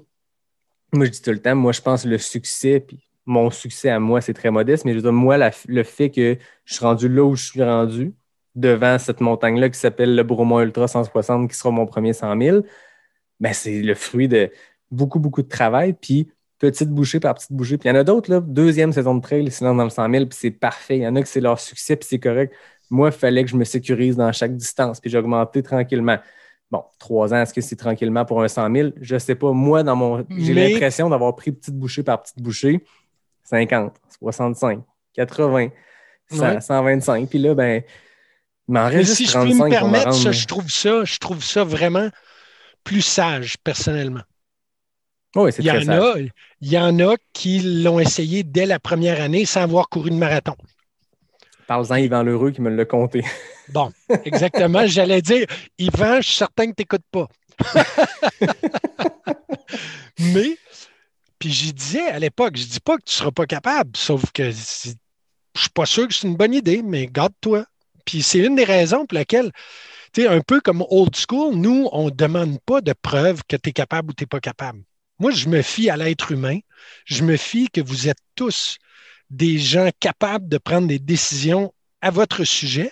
moi, je dis tout le temps, moi, je pense que le succès, puis mon succès à moi, c'est très modeste, mais je veux dire, moi, la- le fait que je suis rendu là où je suis rendu, devant cette montagne-là qui s'appelle le Bromont Ultra 160, qui sera mon premier 100 000, ben, c'est le fruit de beaucoup, beaucoup de travail, puis petite bouchée par petite bouchée. Puis il y en a d'autres, là, deuxième saison de trail, lancent dans le 100 000, puis c'est parfait. Il y en a que c'est leur succès, puis c'est correct. Moi, il fallait que je me sécurise dans chaque distance, puis j'ai augmenté tranquillement. Bon, trois ans, est-ce que c'est tranquillement pour un 100 000? Je ne sais pas. Moi, dans mon, j'ai Mais- l'impression d'avoir pris petite bouchée par petite bouchée, 50, 65, 80, 100, Ouais. 125. Puis là, ben, il m'en Mais reste si je peux 35 me permettre, ça, je trouve ça, je trouve ça vraiment plus sage, personnellement. Oui, c'est Il y, très en sage. a, il y en a qui l'ont essayé dès la première année sans avoir couru de marathon. Parle-en Yvan Lheureux qui me l'a compté. Bon, exactement. J'allais dire, Yvan, je suis certain que tu n'écoutes pas. Mais, puis j'y disais à l'époque, je dis pas que tu seras pas capable, sauf que je suis pas sûr que c'est une bonne idée, mais garde-toi. Puis c'est une des raisons pour laquelle, tu sais, un peu comme old school, nous, on ne demande pas de preuve que tu es capable ou tu n'es pas capable. Moi, je me fie à l'être humain. Je me fie que vous êtes tous des gens capables de prendre des décisions à votre sujet,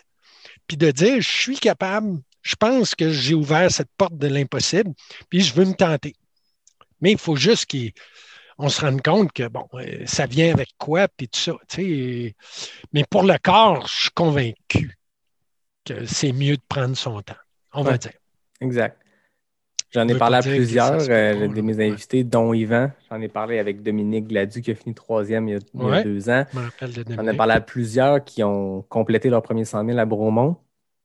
puis de dire, je suis capable, je pense que j'ai ouvert cette porte de l'impossible, puis je veux me tenter. Mais il faut juste qu'on se rende compte que, bon, euh, ça vient avec quoi, puis tout ça. Mais pour le corps, je suis convaincu que c'est mieux de prendre son temps, on va dire. Exact. J'en Je ai parlé à plusieurs euh, de mes invités, dont Yvan. J'en ai parlé avec Dominique Gladu qui a fini troisième il y a, il y a Ouais. deux ans. J'en ai parlé à plusieurs qui ont complété leur premier 100 000 à Bromont.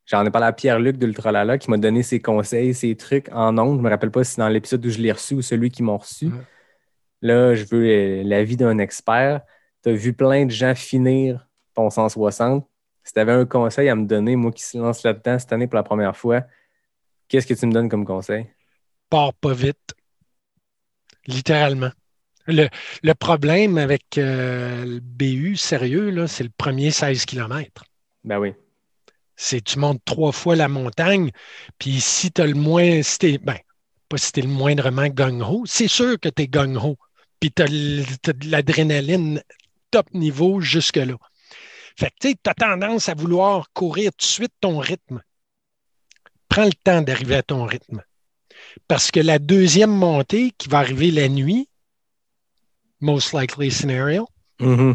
J'en ai parlé à Pierre-Luc d'Ultralala qui m'a donné ses conseils, ses trucs en ondes. Je ne me rappelle pas si c'est dans l'épisode où je l'ai reçu ou celui qui m'a reçu. Ouais. Là, je veux euh, l'avis d'un expert. Tu as vu plein de gens finir ton 160. Si tu avais un conseil à me donner, moi qui se lance là-dedans cette année pour la première fois, qu'est-ce que tu me donnes comme conseil? Pars pas vite. Littéralement. Le, le problème avec euh, le BU, sérieux, c'est le premier 16 km. Ben oui. c'est tu montes trois fois la montagne, puis si tu as le moins, si t'es- ben, pas si tu es le moindrement gung-ho, c'est sûr que tu es gung-ho, puis tu as, de l'adrénaline top niveau jusque-là. Fait que tu as tendance à vouloir courir tout de suite ton rythme. Prends le temps d'arriver à ton rythme. Parce que la deuxième montée qui va arriver la nuit, most likely scenario, Mhm.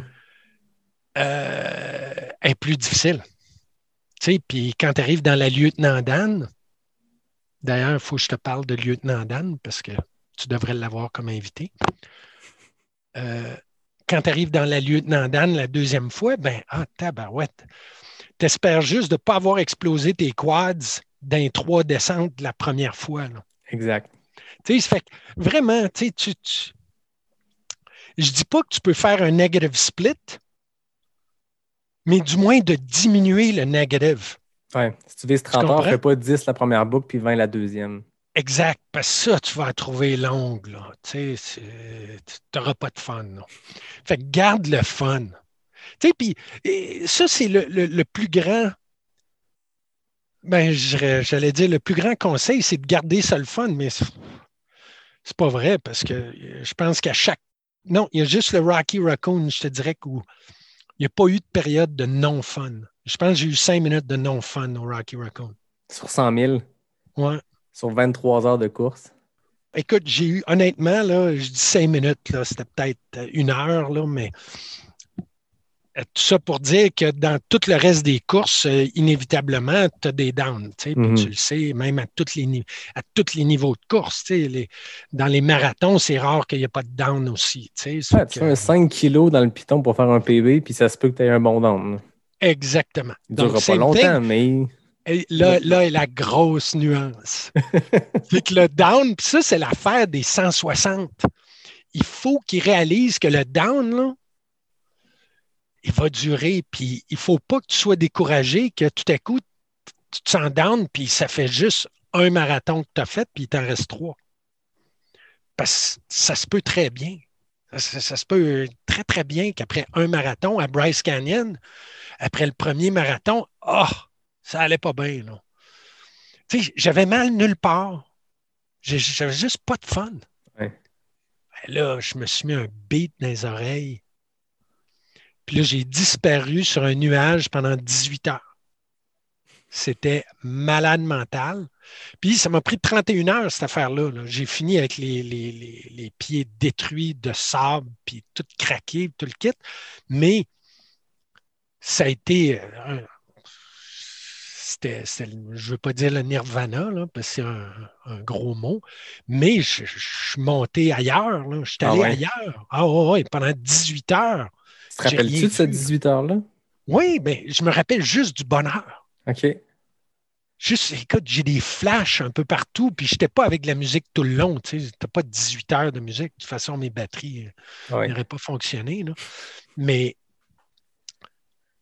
euh, est plus difficile. Tu sais, puis quand tu arrives dans la lieutenant Dan, d'ailleurs, il faut que je te parle de lieutenant Dan parce que tu devrais l'avoir comme invité. Euh, quand tu arrives dans la lieutenant Dan la deuxième fois, ben, ah, tabarouette. T'espères juste de ne pas avoir explosé tes quads dans les trois descentes la première fois. là. Exact. Tu sais, fait vraiment, tu tu, je dis pas que tu peux faire un negative split, mais du moins de diminuer le negative. Ouais. Si tu vises 30 heures, fais pas 10 la première boucle puis 20 la deuxième. Exact, parce que ça, tu vas la trouver longue, là. Tu n'auras pas de fun. Fait que garde le fun. Tu sais, puis ça, c'est le, le- le plus grand. Ben, j'allais dire, le plus grand conseil, c'est de garder ça le fun, mais c'est c'est pas vrai parce que euh, je pense qu'à chaque. Non, il y a juste le Rocky Raccoon, je te dirais, où il n'y a pas eu de période de non-fun. Je pense que j'ai eu cinq minutes de non-fun au Rocky Raccoon. Sur 100 000, Ouais. Sur 23 heures de course? Écoute, j'ai eu, honnêtement, là, je dis cinq minutes, là, c'était peut-être euh, une heure, là, mais euh, tout ça pour dire que dans tout le reste des courses, euh, inévitablement, tu as des downs. tu sais, Mhm. Tu le sais, même à, tous les, à tous les niveaux de course. tu sais, les- dans les marathons, c'est rare qu'il n'y ait pas de down aussi. tu sais, c'est Ouais, tu que- fais un 5 kilos dans le piton pour faire un PB, puis ça se peut que tu aies un bon down. Exactement. Il ne durera pas longtemps, thing. mais Et là, là est la grosse nuance. c'est que le down, puis ça, c'est l'affaire des 160. Il faut qu'ils réalisent que le down, là, il va durer, puis il ne faut pas que tu sois découragé, que tout à coup, tu te sens down, puis ça fait juste un marathon que tu as fait, puis il t'en reste trois. Parce que ça se peut très bien. Ça, ça- ça se peut très, très bien qu'après un marathon à Bryce Canyon, après le premier marathon, ah, ça allait pas bien, là. Tu sais, j'avais mal nulle part. J'avais juste pas de fun. Ouais. Ben là, je me suis mis un beat dans les oreilles. Puis là, j'ai disparu sur un nuage pendant 18 heures. C'était malade mental. Puis ça m'a pris 31 heures, cette affaire-là. là. J'ai fini avec les, les- les- les pieds détruits de sable, puis tout craqué, tout le kit. Mais ça a été. euh, un- c'était, je ne veux pas dire le nirvana, là, parce que c'est un, un gros mot, mais je, suis monté ailleurs. Je suis Ah allé ouais? ailleurs. Ah ouais, ouais, pendant 18 heures. tu te rappelles-tu de ces vu. 18 heures-là? Oui, mais je me rappelle juste du bonheur. OK. Juste, écoute, j'ai des flashs un peu partout, puis je n'étais pas avec de la musique tout le long. Tu sais, pas 18 heures de musique. De toute façon, mes batteries Ouais. n'auraient pas fonctionné. là. Mais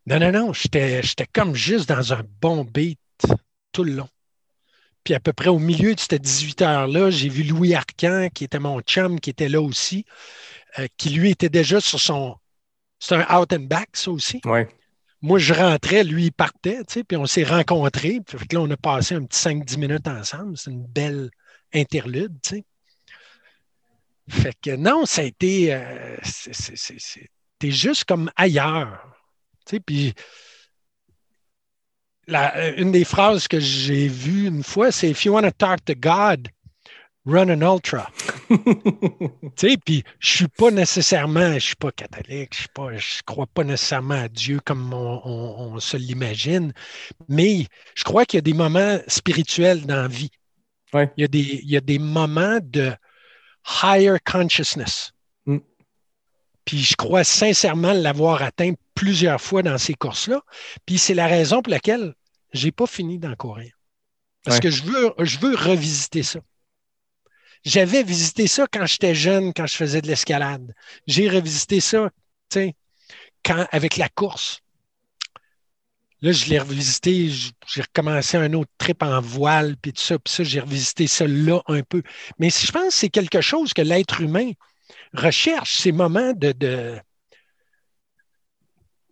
non, non, non, j'étais comme juste dans un bon beat tout le long. Puis à peu près au milieu de cette 18 heures-là, j'ai vu Louis Arcan, qui était mon chum, qui était là aussi, euh, qui lui était déjà sur son. C'est un out and back, ça aussi. Ouais. Moi, je rentrais, lui, il partait, tu sais, puis on s'est rencontrés. Puis là, on a passé un petit 5-10 minutes ensemble. C'est une belle interlude, tu sais. Fait que non, ça a été. euh, T'es juste comme ailleurs. Tu sais, puis. euh, une des phrases que j'ai vues une fois, c'est If you want to talk to God, run an ultra. Tu sais, puis je suis pas nécessairement, je suis pas catholique, je suis pas, je crois pas nécessairement à Dieu comme on, on- on se l'imagine, mais je crois qu'il y a des moments spirituels dans la vie. Ouais. Il, y a des, il y a des moments de higher consciousness. Mm. Puis je crois sincèrement l'avoir atteint plusieurs fois dans ces courses-là. Puis c'est la raison pour laquelle j'ai pas fini d'en courir. Parce Ouais. que je veux, je veux revisiter ça. J'avais visité ça quand j'étais jeune, quand je faisais de l'escalade. J'ai revisité ça, tu sais, quand, avec la course. Là, je l'ai revisité, j'ai recommencé un autre trip en voile, puis tout ça, puis ça, j'ai revisité ça là un peu. Mais je pense que c'est quelque chose que l'être humain recherche, ces moments de, de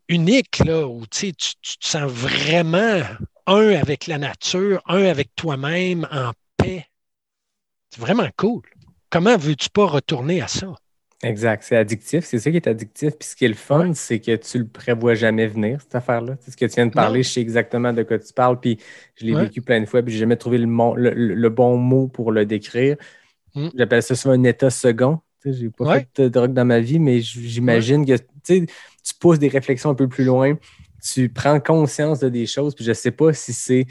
uniques, là, où tu, tu, te sens vraiment un avec la nature, un avec toi-même, en paix. C'est vraiment cool. Comment veux-tu pas retourner à ça? Exact, c'est addictif, c'est ça qui est addictif. Puis ce qui est le fun, Ouais. c'est que tu le prévois jamais venir, cette affaire-là. C'est ce que tu viens de parler, je sais exactement de quoi tu parles, puis je l'ai Ouais. vécu plein de fois, puis j'ai jamais trouvé le, mon- le- le- le bon mot pour le décrire. Mm. J'appelle ça souvent un état second. J'ai pas Ouais. fait de drogue dans ma vie, mais j'imagine que tu pousses des réflexions un peu plus loin, tu prends conscience de des choses, puis je sais pas si c'est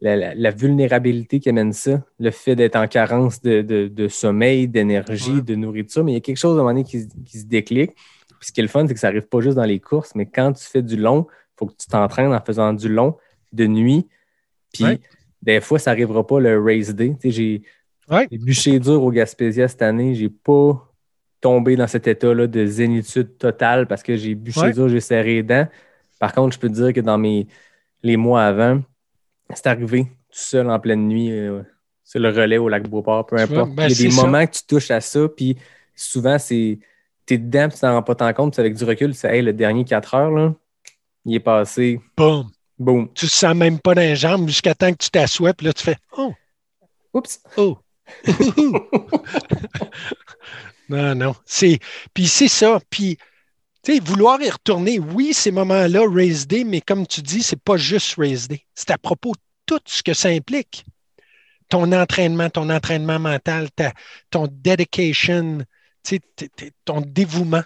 la, la- la vulnérabilité qui amène ça, le fait d'être en carence de, de- de sommeil, d'énergie, Ouais. de nourriture, mais il y a quelque chose à un moment donné qui, se- qui se déclic. Puis ce qui est le fun, c'est que ça n'arrive pas juste dans les courses, mais quand tu fais du long, il faut que tu t'entraînes en faisant du long de nuit. Puis des fois, ça n'arrivera pas le race day. Ouais. j'ai bûché dur au Gaspésia cette année. J'ai pas tombé dans cet état-là de zénitude totale parce que j'ai bûché Ouais. dur, j'ai serré les dents. Par contre, je peux te dire que dans mes les mois avant, c'est arrivé tout seul en pleine nuit euh, sur le relais au lac Beauport, peu vois, importe. ben, Il y a des ça. moments que tu touches à ça, puis souvent, c'est t'es dedans, tu t'en rends pas tant compte, puis avec du recul, c'est hey, le dernier 4 heures, là, il est passé. Boum. Boum. Tu ne sens même pas dans les jambes jusqu'à temps que tu t'assoies, puis là, tu fais Oh, Oups. oh. non, non. Puis c'est ça. Puis, tu sais, vouloir y retourner, oui, ces moments-là, race day, mais comme tu dis, c'est pas juste race day. C'est à propos de tout ce que ça implique. Ton entraînement, ton entraînement mental, ta- ton dedication, ton dévouement.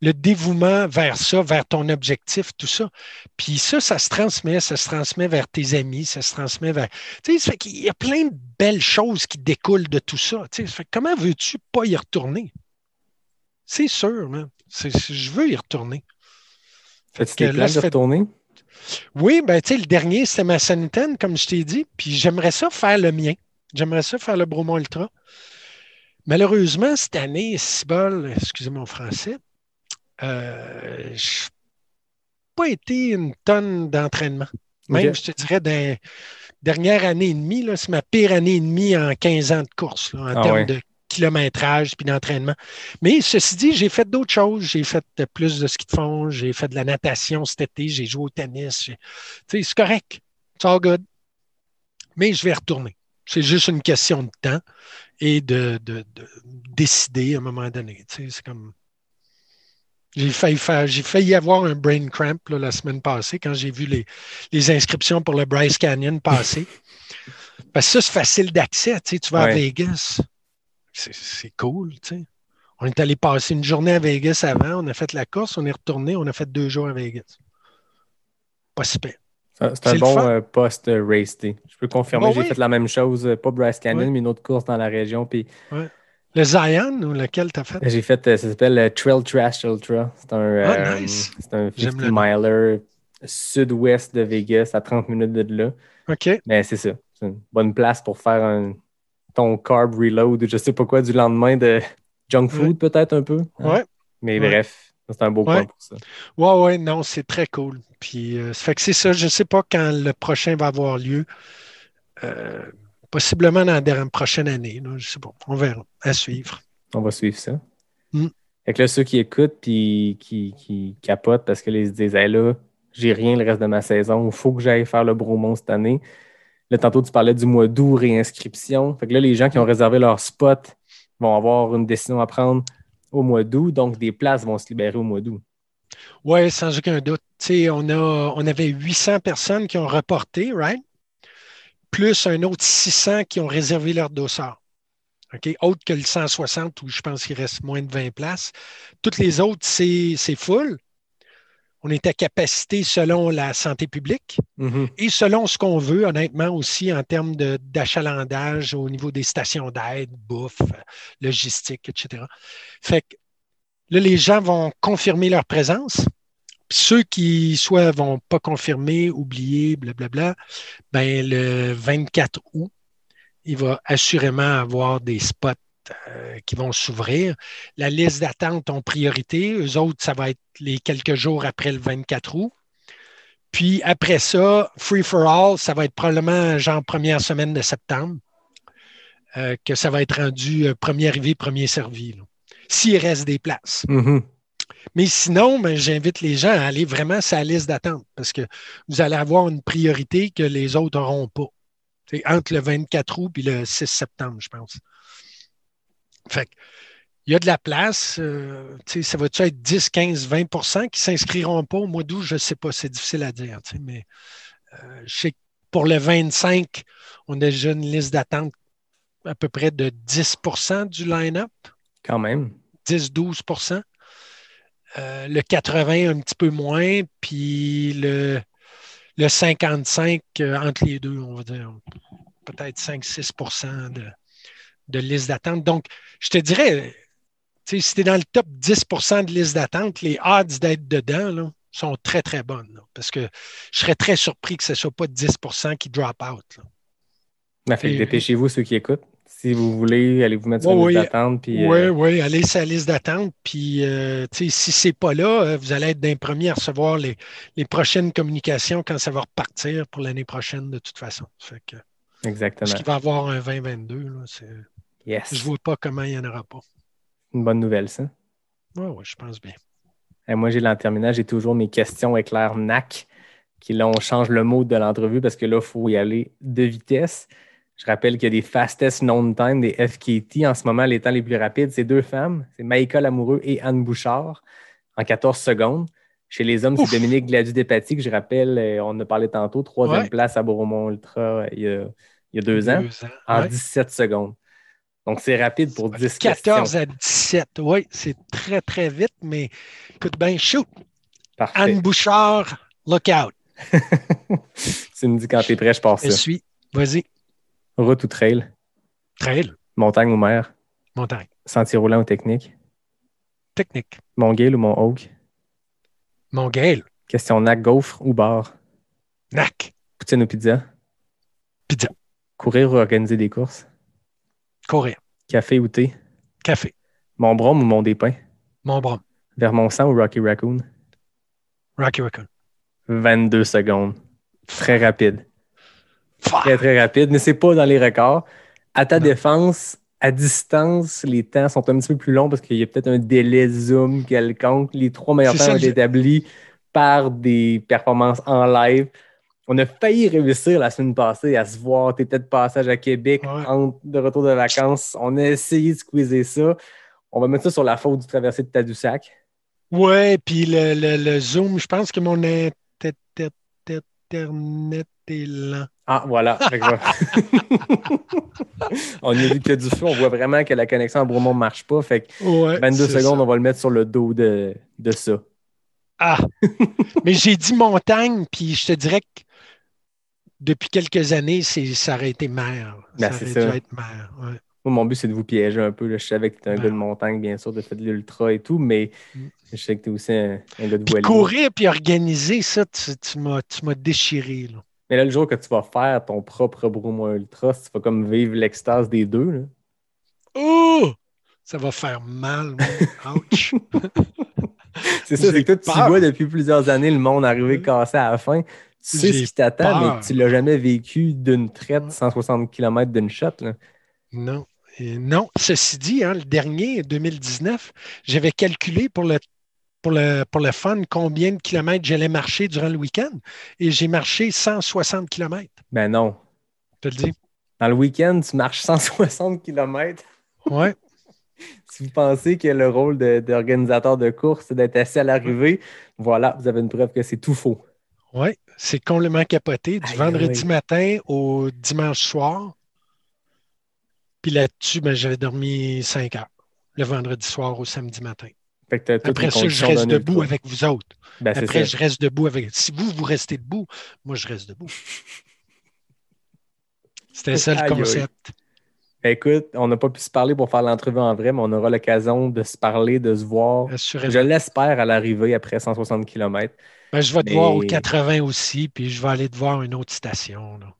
Le dévouement vers ça, vers ton objectif, tout ça. Puis ça, ça se transmet, ça se transmet vers tes amis, ça se transmet vers. Tu sais, ça fait qu'il y a plein de belles choses qui découlent de tout ça. Tu sais, ça fait que comment veux-tu pas y retourner? C'est sûr, man. C'est- c'est- je veux y retourner. Fait-tu que tes plans de fait- retourner? Oui, ben, tu sais, le dernier, c'était ma Sanitaine, comme je t'ai dit. Puis j'aimerais ça faire le mien. J'aimerais ça faire le Bromont Ultra. Malheureusement, cette année, si bol, excusez mon français, euh, je n'ai pas été une tonne d'entraînement. Même, je te dirais, dans dernière année et demie, c'est ma pire année et demie en 15 ans de course, là, en Ah termes de kilométrage puis d'entraînement. Mais ceci dit, j'ai fait d'autres choses. J'ai fait plus de ski de fond, j'ai fait de la natation cet été, j'ai joué au tennis. c'est correct. C'est all good. Mais je vais retourner. C'est juste une question de temps et de, de- de décider à un moment donné. C'est comme. J'ai failli faire, j'ai failli avoir un brain cramp là, la semaine passée quand j'ai vu les, les inscriptions pour le Bryce Canyon passer. Parce que ça, c'est facile d'accès. Tu, sais, tu vas à. Vegas. C'est, c'est cool. Tu sais. On est allé passer une journée à Vegas avant, on a fait la course, on est retourné, on a fait deux jours à Vegas. Pas super. C'est un- c'est C'est un le bon euh, post-race day. Je peux confirmer, Bon, j'ai oui. fait la même chose, euh, pas Bryce Canyon, Ouais. mais une autre course dans la région. Puis Le Zion ou lequel tu as fait? j'ai fait, euh, ça s'appelle euh, Trail Trash Ultra. C'est un, Ah, euh, nice. c'est un J'aime 50 le nom. miler sud-ouest de Vegas, à 30 minutes de là. OK. Mais c'est ça. C'est une bonne place pour faire un, ton carb reload ou je sais pas quoi du lendemain de junk food, peut-être un peu. hein? Ouais. Mais Ouais. bref, c'est un beau point pour ça. Ouais, ouais, non, c'est très cool. Puis, euh, ça fait que c'est ça. Je ne sais pas quand le prochain va avoir lieu. Euh, possiblement dans la dernière- prochaine année. là, je sais pas. On verra. À suivre. On va suivre ça. Mm. Fait que là, ceux qui écoutent puis qui, qui capotent parce que là, ils se disent Hey, là, j'ai rien le reste de ma saison, il faut que j'aille faire le Bromont cette année. Là, tantôt, tu parlais du mois d'août, réinscription. Fait que là, les gens qui ont réservé leur spot vont avoir une décision à prendre au mois d'août, donc des places vont se libérer au mois d'août. Oui, sans aucun doute. Tu sais, on, a, on avait 800 personnes qui ont reporté, right? Plus un autre 600 qui ont réservé leur dossard. OK? Autre que le 160 où je pense qu'il reste moins de 20 places. Toutes les autres, c'est c'est full. On est à capacité selon la santé publique Mhm. et selon ce qu'on veut, honnêtement, aussi en termes de- d'achalandage au niveau des stations d'aide, bouffe, logistique, etc. Fait que là, les gens vont confirmer leur présence. Ceux qui soit vont pas confirmer, oublier, blablabla, ben le 24 août, il va assurément avoir des spots euh, qui vont s'ouvrir. La liste d'attente en priorité. Eux autres, ça va être les quelques jours après le 24 août. Puis après ça, Free for All, ça va être probablement genre première semaine de septembre, euh, que ça va être rendu euh, premier arrivé, premier servi. S'il reste des places. Mhm. Mais sinon, ben, j'invite les gens à aller vraiment sur la liste d'attente parce que vous allez avoir une priorité que les autres n'auront pas. C'est entre le 24 août et le 6 septembre, je pense. Fait que, il y a de la place. euh, ça va-tu être 10, 15, 20% qui ne s'inscriront pas au mois d'août? Je ne sais pas, c'est difficile à dire. Mais euh, je sais que pour le 25, on a déjà une liste d'attente à peu près de 10% du line-up. Quand même. 10-12 Euh, Le 80, un petit peu moins. Puis le, le 55, euh, entre les deux, on va dire peut-être 5-6 de, de liste d'attente. Donc, je te dirais, si tu es dans le top 10% de liste d'attente, les odds d'être dedans là, sont très, très bonnes. là, parce que je serais très surpris que ce ne soit pas 10% qui drop out. là. Ben, fait que dépêchez-vous ceux qui écoutent. Si vous voulez, allez vous mettre sur Ouais, une liste oui. d'attente. Puis, Oui, euh, oui, allez sur la liste d'attente. Puis, euh, tu sais, si ce n'est pas là, euh, vous allez être d'un premier à recevoir les, les prochaines communications quand ça va repartir pour l'année prochaine, de toute façon. Fait que, Exactement. parce qu'il va y avoir un 2022, là, c'est- Yes. je ne vois pas comment il n'y en aura pas. Une bonne nouvelle, ça. Ouais, ouais, je pense bien. Et moi, j'ai l'en terminant, j'ai toujours mes questions éclair NAC, qui là, on change le mot de l'entrevue parce que là, il faut y aller de vitesse. Je rappelle qu'il y a des fastest known time, des FKT. En ce moment, les temps les plus rapides, c'est deux femmes, c'est Maïka Lamoureux et Anne Bouchard, en 14 secondes. Chez les hommes, c'est Dominique Gladu-Despatie, que je rappelle, euh, on en a parlé tantôt, troisième Ouais. place à Beaumont Ultra euh, il y a, il y a deux ans, en ouais. 17 secondes. Donc, c'est rapide pour 10 14 questions. à 17. Oui, c'est très, très vite, mais écoute bien, shoot. Parfait. Anne Bouchard, look out. tu me dis quand t'es prêt, je pars Je ça. suis. Vas-y. Route ou trail, Trail, montagne ou mer, montagne, sentier roulant ou technique, technique. Mont Gale ou Mont Hawk, Mon Gaël, question NAC, gaufre ou bar, NAC, poutine ou pizza, Pizza. courir ou organiser des courses, courir, café ou thé, café, Mont Brom ou Mont des Pins, mon bras, Vermont-Sang ou Rocky Raccoon, Rocky Raccoon. 22 secondes. Très rapide. Très, très rapide, mais c'est pas dans les records. À ta Non. défense, à distance, les temps sont un petit peu plus longs parce qu'il y a peut-être un délai zoom quelconque. Les trois meilleurs temps ont été établis par des performances en live. On a failli réussir la semaine passée à se voir. Peut-être de passage à Québec Ouais. de retour de vacances. On a essayé de squeezer ça. On va mettre ça sur la faute du traversée de Tadoussac. Ouais, puis le, le, le Zoom, je pense que mon int- Internet est lent. Ah, voilà. Fait que voilà. on y a du feu. On voit vraiment que la connexion à Bromont ne marche pas. Fait que Ouais, 22 c'est secondes, ça. on va le mettre sur le dos de, de ça. Ah! Mais j'ai dit montagne, puis je te dirais que depuis quelques années, c'est, ça aurait été mer. Ben, ça c'est aurait ça. dû être mer. ouais. Moi, mon but, c'est de vous piéger un peu. là. Je savais que tu es un Ben. gars de montagne, bien sûr, de fait de l'ultra et tout, mais Mm. je sais que tu es aussi un, un gars de voilier. courir puis organiser ça, tu, tu m'as, tu m'as déchiré. Là. Mais là, le jour que tu vas faire ton propre Bromo Ultra, tu vas comme vivre l'extase des deux. là. Oh! Ça va faire mal. Ouch! C'est ça, c'est que toi, tu peur. vois depuis plusieurs années le monde arriver cassé à la fin. Tu sais ce qui t'attend, mais tu l'as jamais vécu d'une traite Ouais. 160 km d'une shot. Là. Non. Et non, ceci dit, hein, le dernier, 2019, j'avais calculé pour le, pour, le, pour le fun combien de kilomètres j'allais marcher durant le week-end et j'ai marché 160 kilomètres. Ben non. Je te le dis. Dans le week-end, tu marches 160 km. Ouais. Si vous pensez que le rôle d'organisateur de, course, c'est d'être assis à l'arrivée, voilà, vous avez une preuve que c'est tout faux. Oui, c'est complètement capoté. Du Aïe, vendredi matin au dimanche soir. Puis là-dessus, ben, j'avais dormi 5 heures. Le vendredi soir au samedi matin. Fait que Après ça, je reste debout avec vous autres. Ben, Après, je reste debout avec. Si vous, vous restez debout, moi, je reste debout. C'était ça le concept. Ben, Écoute, on n'a pas pu se parler pour faire l'entrevue en vrai, mais on aura l'occasion de se parler, de se voir. Assurément. Je l'espère à l'arrivée après 160 km. Ben, je vais te voir au 80 aussi, puis je vais aller te voir une autre station. Là.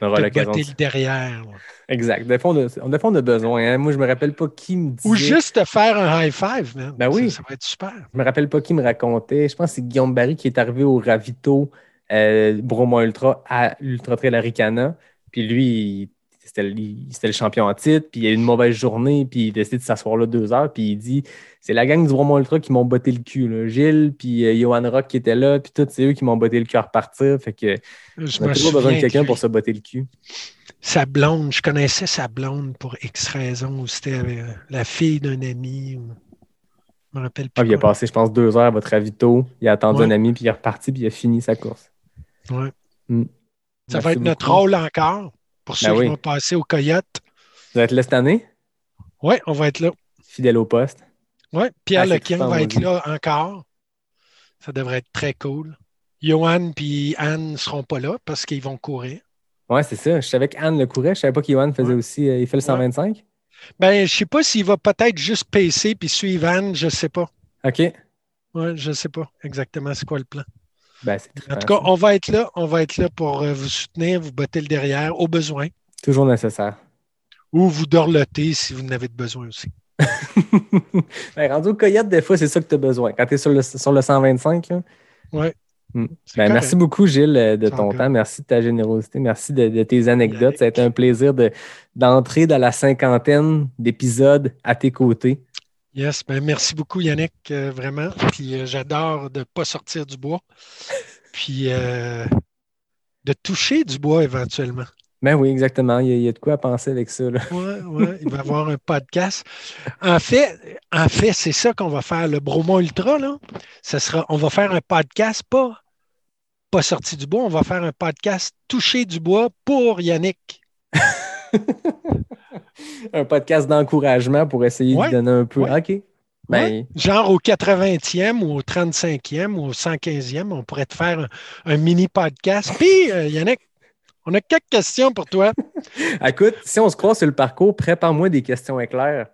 On aura l'occasion. de- le derrière. là. Exact. Des fois, on a, des fois, on a besoin. hein. Moi, je me rappelle pas qui me disait. Ou juste te faire un high five, man. Ben oui. Ça, ça va être super. Je me rappelle pas qui me racontait. Je pense que c'est Guillaume Barry qui est arrivé au Ravito euh, Bromont Ultra à l'Ultra Trail Aricana. Puis lui, il- c'était le, champion en titre. Puis il a eu une mauvaise journée. Puis il a décidé de s'asseoir là deux heures. Puis il dit c'est la gang du Bromont Ultra qui m'ont botté le cul. là. Gilles, puis euh, Johan Rock qui était là. Puis tous, c'est eux qui m'ont botté le cul à repartir. Fait que Je on a me toujours besoin de quelqu'un pour se botter le cul. Sa blonde, je connaissais sa blonde pour X raison, ou c'était euh, la fille d'un ami. Ou... Je me rappelle plus. Ah, puis il a passé, je pense, deux heures à votre ravito. Il a attendu Ouais. un ami, puis il est reparti, puis il a fini sa course. Ouais. Mm. Ça Merci va être notre beaucoup. rôle encore pour ceux Ben qui oui. vont passer au Coyote. Vous êtes là cette année? Oui, on va être là. Fidèle au poste? Oui, Pierre Ah, Lequin va être là encore. Ça devrait être très cool. Johan et Anne ne seront pas là parce qu'ils vont courir. Ouais, c'est ça. Je savais qu'Anne le courait. Je savais pas qu'Iwan faisait Ouais. aussi. euh, il fait le 125. Ben, je ne sais pas s'il va peut-être juste pacer puis suivre Anne, je ne sais pas. OK. Ouais, je ne sais pas exactement c'est quoi le plan. Ben, En tout cas, on va être là. On va être là pour euh, vous soutenir, vous botter le derrière au besoin. toujours nécessaire. Ou vous dorloter si vous en avez de besoin aussi. ben, rendu au coyote, des fois, c'est ça que tu as besoin. Quand tu es sur le, sur le 125, là. Ouais. Mm. C'est Ben, merci beaucoup, Gilles, euh, de ton temps. Merci de ta générosité. Merci de, de tes anecdotes. Yannick. Ça a été un plaisir de- d'entrer dans la cinquantaine d'épisodes à tes côtés. Yes, ben merci beaucoup Yannick, euh, vraiment. Puis euh, j'adore de ne pas sortir du bois. Puis euh, de toucher du bois éventuellement. Ben oui, exactement. Il y, a, il y a de quoi penser avec ça. Oui, ouais. il va y avoir un podcast. En fait, en fait, c'est ça qu'on va faire. Le Bromont Ultra, là, ça sera, on va faire un podcast pas, pas sorti du bois, on va faire un podcast touché du bois pour Yannick. un podcast d'encouragement pour essayer Ouais, de donner un peu. ouais. OK. Ben, Ouais. Genre au 80e ou au 35e ou au 115e, on pourrait te faire un, un mini podcast. Puis, euh, Yannick, on a quelques questions pour toi. Écoute, si on se croise sur le parcours, prépare-moi des questions éclairs.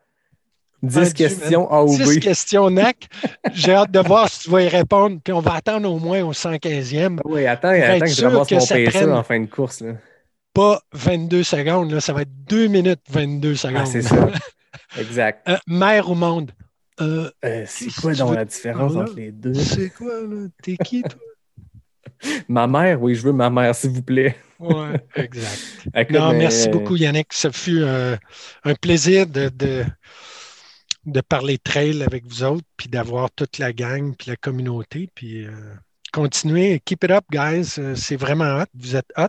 10 Ah, Dieu, questions A ou 10 B. questions NAC. J'ai hâte de voir si tu vas y répondre. Puis on va attendre au moins au 115e. Oui, attends, attends que je ramasse mon pacer prenne. en fin de course. Là. Pas 22 secondes. Là. Ça va être 2 minutes 22 secondes. Ah, c'est ça. Exact. Euh, mer ou monde? Euh, Euh, c'est quoi donc la différence entre les deux? c'est quoi, là? T'es qui, toi? Ma mère, oui, je veux ma mère, s'il vous plaît. Ouais, exact. Écoute, Non, mais, merci beaucoup, Yannick. Ça fut un plaisir de, de, de parler trail avec vous autres, puis d'avoir toute la gang, puis la communauté. Puis continuez, keep it up, guys. C'est vraiment hot. Vous êtes hot.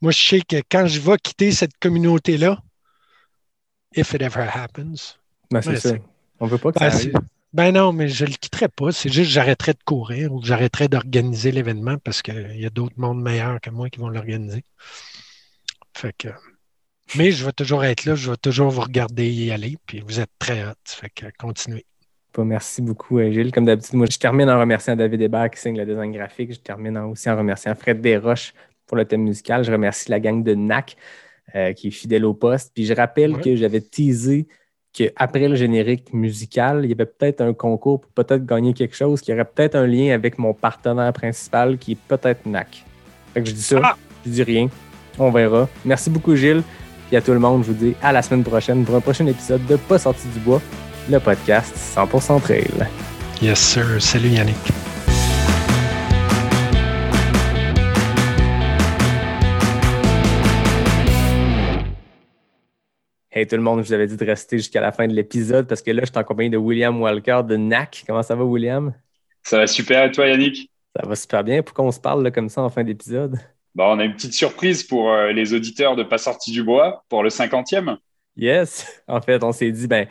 Moi, je sais que quand je vais quitter cette communauté-là, if it ever happens, ben, c'est ça. On veut pas que ben, ça arrive. ben non, mais je ne le quitterai pas. C'est juste que j'arrêterai de courir ou que j'arrêterai d'organiser l'événement parce qu'il y a d'autres mondes meilleurs que moi qui vont l'organiser. Fait que. Mais je vais toujours être là, je vais toujours vous regarder y aller, puis vous êtes très hot. Fait que continuez. Pas Merci beaucoup, euh, Gilles. Comme d'habitude, moi, je termine en remerciant David Hébert qui signe le design graphique. Je termine aussi en remerciant Fred Desroches pour le thème musical. Je remercie la gang de NAC euh, qui est fidèle au poste. Puis je rappelle Ouais. que j'avais teasé qu'après le générique musical, il y avait peut-être un concours pour peut-être gagner quelque chose qui aurait peut-être un lien avec mon partenaire principal qui est peut-être NAC. Fait que je dis ça, Ah! je dis rien. On verra. Merci beaucoup, Gilles. Puis à tout le monde, je vous dis à la semaine prochaine pour un prochain épisode de Pas sorti du bois, le podcast 100% trail. Yes, sir. Salut Yannick. Hey tout le monde, je vous avais dit de rester jusqu'à la fin de l'épisode parce que là, je suis en compagnie de William Walker de NAC. Comment ça va, William? Ça va super et toi Yannick? Ça va super bien. Pourquoi on se parle là, comme ça en fin d'épisode? Bon, on a une petite surprise pour euh, les auditeurs de Pas sorti du bois pour le 50e. Yes! En fait, on s'est dit, ben,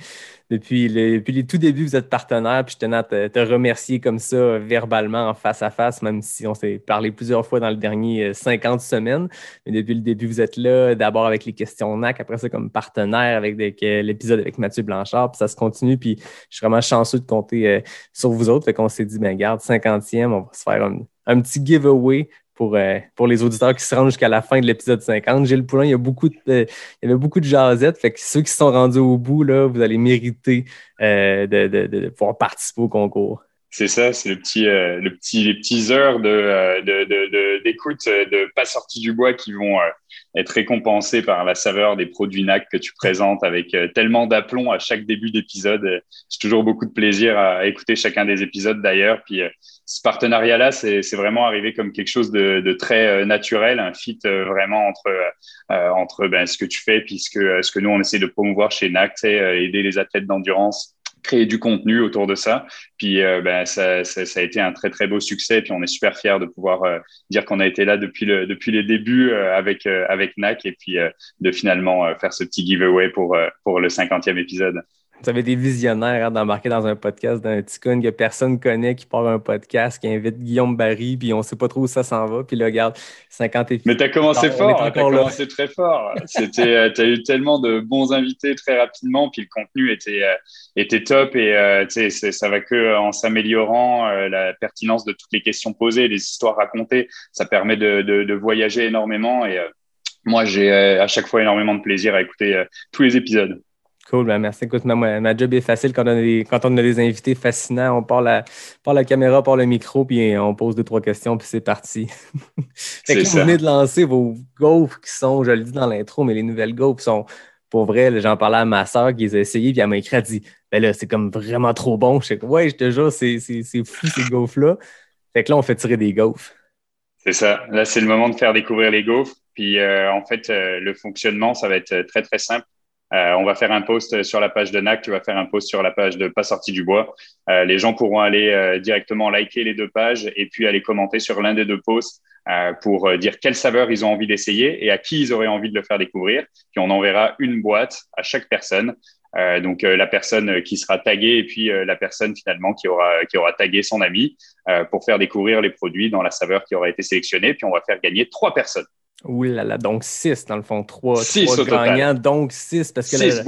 depuis, le, les tout débuts, vous êtes partenaire, puis je tenais à te, remercier comme ça euh, verbalement, en face à face, même si on s'est parlé plusieurs fois dans le dernier euh, 50 semaines. Mais depuis le début, vous êtes là, d'abord avec les questions NAC, après ça comme partenaire avec l'épisode avec Mathieu Blanchard, puis ça se continue, puis je suis vraiment chanceux de compter euh, sur vous autres. Fait qu'on s'est dit, ben, garde, 50e, on va se faire un petit giveaway pour, euh, pour les auditeurs qui se rendent jusqu'à la fin de l'épisode 50. Gilles Poulain, il y a beaucoup euh, il y avait beaucoup de jasettes. Fait que ceux qui se sont rendus au bout, là, vous allez mériter euh, de- de pouvoir participer au concours. C'est ça, c'est le petit, euh, le petit, les petits heures de, euh, de, de, de- d'écoute euh, de Pas sorti du bois qui vont euh, être récompensés par la saveur des produits NAC que tu présentes avec euh, tellement d'aplomb à chaque début d'épisode. J'ai toujours beaucoup de plaisir à écouter chacun des épisodes d'ailleurs. Puis euh, ce partenariat-là, c'est, c'est vraiment arrivé comme quelque chose de, de très naturel, un fit vraiment entre, entre ben, ce que tu fais puis ce que, nous, on essaie de promouvoir chez NAC, euh, aider les athlètes d'endurance créer du contenu autour de ça. Puis euh, ben, ça, ça, ça a été un très très beau succès. Puis on est super fiers de pouvoir euh, dire qu'on a été là depuis le depuis les débuts euh, avec euh, avec NAC et puis euh, de finalement faire ce petit giveaway pour pour le 50e épisode. Vous avez des visionnaires hein, d'embarquer dans un podcast d'un petit con que personne connaît, qui part un podcast, qui invite Guillaume Barry, puis on sait pas trop où ça s'en va. Puis là, regarde, 50 épisodes. Mais tu as commencé On est fort, tu as là. commencé très fort. C'était, euh, t'as eu tellement de bons invités très rapidement, puis le contenu était euh, était top et euh, tu ça va que euh, en s'améliorant, euh, la pertinence de toutes les questions posées, les histoires racontées, ça permet de, de, de voyager énormément et moi j'ai à chaque fois énormément de plaisir à écouter tous les épisodes. Cool, ben merci. Écoute, ma, ma job est facile quand on, a des, quand on a des invités fascinants. On part la, part la caméra, part le micro, puis on pose deux, trois questions, puis c'est parti. fait que vous venez de lancer vos gaufres qui sont, je le dis dans l'intro, mais les nouvelles gaufres sont, pour vrai, j'en parlais à ma soeur qui les a essayées, puis elle m'a écrit, elle dit, ben là, c'est comme vraiment trop bon. Je sais que, ouais, je te jure, c'est fou ces gaufres-là. Fait que là, on fait tirer des gaufres. C'est ça. Là, c'est le moment de faire découvrir les gaufres. Puis, euh, en fait, euh, le fonctionnement, ça va être très, très simple. On va faire un post sur la page de NAC, tu vas faire un post sur la page de Pas sorti du bois. les gens pourront aller directement liker les deux pages et puis aller commenter sur l'un des deux posts pour dire quelle saveur ils ont envie d'essayer et à qui ils auraient envie de le faire découvrir. Puis on enverra une boîte à chaque personne euh, donc euh, la personne qui sera taguée et puis euh, la personne finalement qui aura qui aura tagué son ami pour faire découvrir les produits dans la saveur qui aura été sélectionnée. Puis on va faire gagner trois personnes. Oui là là, donc six dans le fond, trois, six trois gagnants, donc six parce que six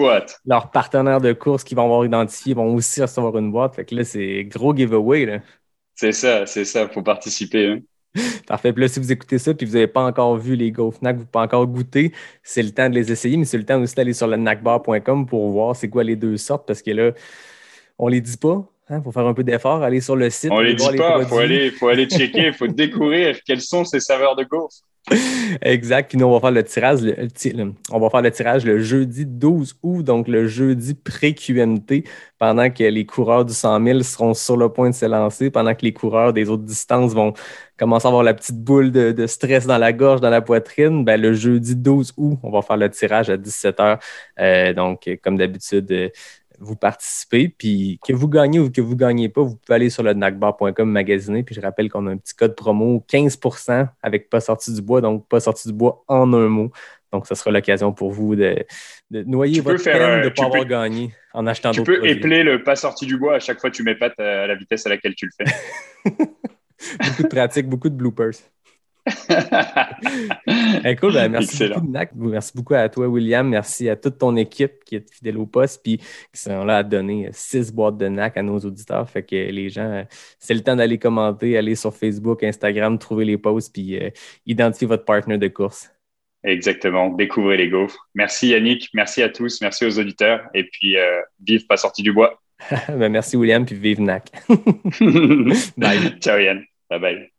leurs partenaires de course qui vont avoir identifié vont aussi recevoir une boîte. Fait que là, c'est gros giveaway. C'est ça, c'est ça, faut participer. Hein. Parfait. Puis là, si vous écoutez ça puis vous n'avez pas encore vu les GoFnac, vous n'avez pas encore goûté, c'est le temps de les essayer, mais c'est le temps aussi d'aller sur le nacbar.com pour voir c'est quoi les deux sortes parce que là, on ne les dit pas. Il hein, faut faire un peu d'effort, aller sur le site. On ne les dit pas, il faut aller, faut aller checker, il faut découvrir quelles sont ces saveurs de gaufres. exact. Puis nous, on va faire le tirage, on va faire le tirage le jeudi 12 août, donc le jeudi pré-QMT, pendant que les coureurs du 100 000 seront sur le point de se lancer, pendant que les coureurs des autres distances vont commencer à avoir la petite boule de, stress dans la gorge, dans la poitrine. Ben, le jeudi 12 août, on va faire le tirage à 17 h. Euh, donc, comme d'habitude, euh, vous participez. Puis que vous gagnez ou que vous ne gagnez pas, vous pouvez aller sur le nacbar.com magasiner. Puis je rappelle qu'on a un petit code promo 15% avec pas sorti du bois, donc pas sorti du bois en un mot. Donc, ce sera l'occasion pour vous de, noyer votre peine de ne pas avoir gagné en achetant d'autres Tu peux épeler le pas sorti du bois à chaque fois que tu m'épates à la vitesse à laquelle tu le fais. beaucoup de pratique, beaucoup de bloopers. Écoute, ben, merci beaucoup, Merci beaucoup à toi, William. Merci à toute ton équipe qui est fidèle au poste puis qui sont là à donner six boîtes de NAC à nos auditeurs. Fait que les gens, c'est le temps d'aller commenter, aller sur Facebook, Instagram, trouver les posts puis euh, identifier votre partenaire de course. Exactement, découvrez les gaufres. Merci Yannick, merci à tous, merci aux auditeurs et puis euh, vive pas sorti du bois. ben, merci William, puis vive NAC. bye. Ciao Yann, bye bye.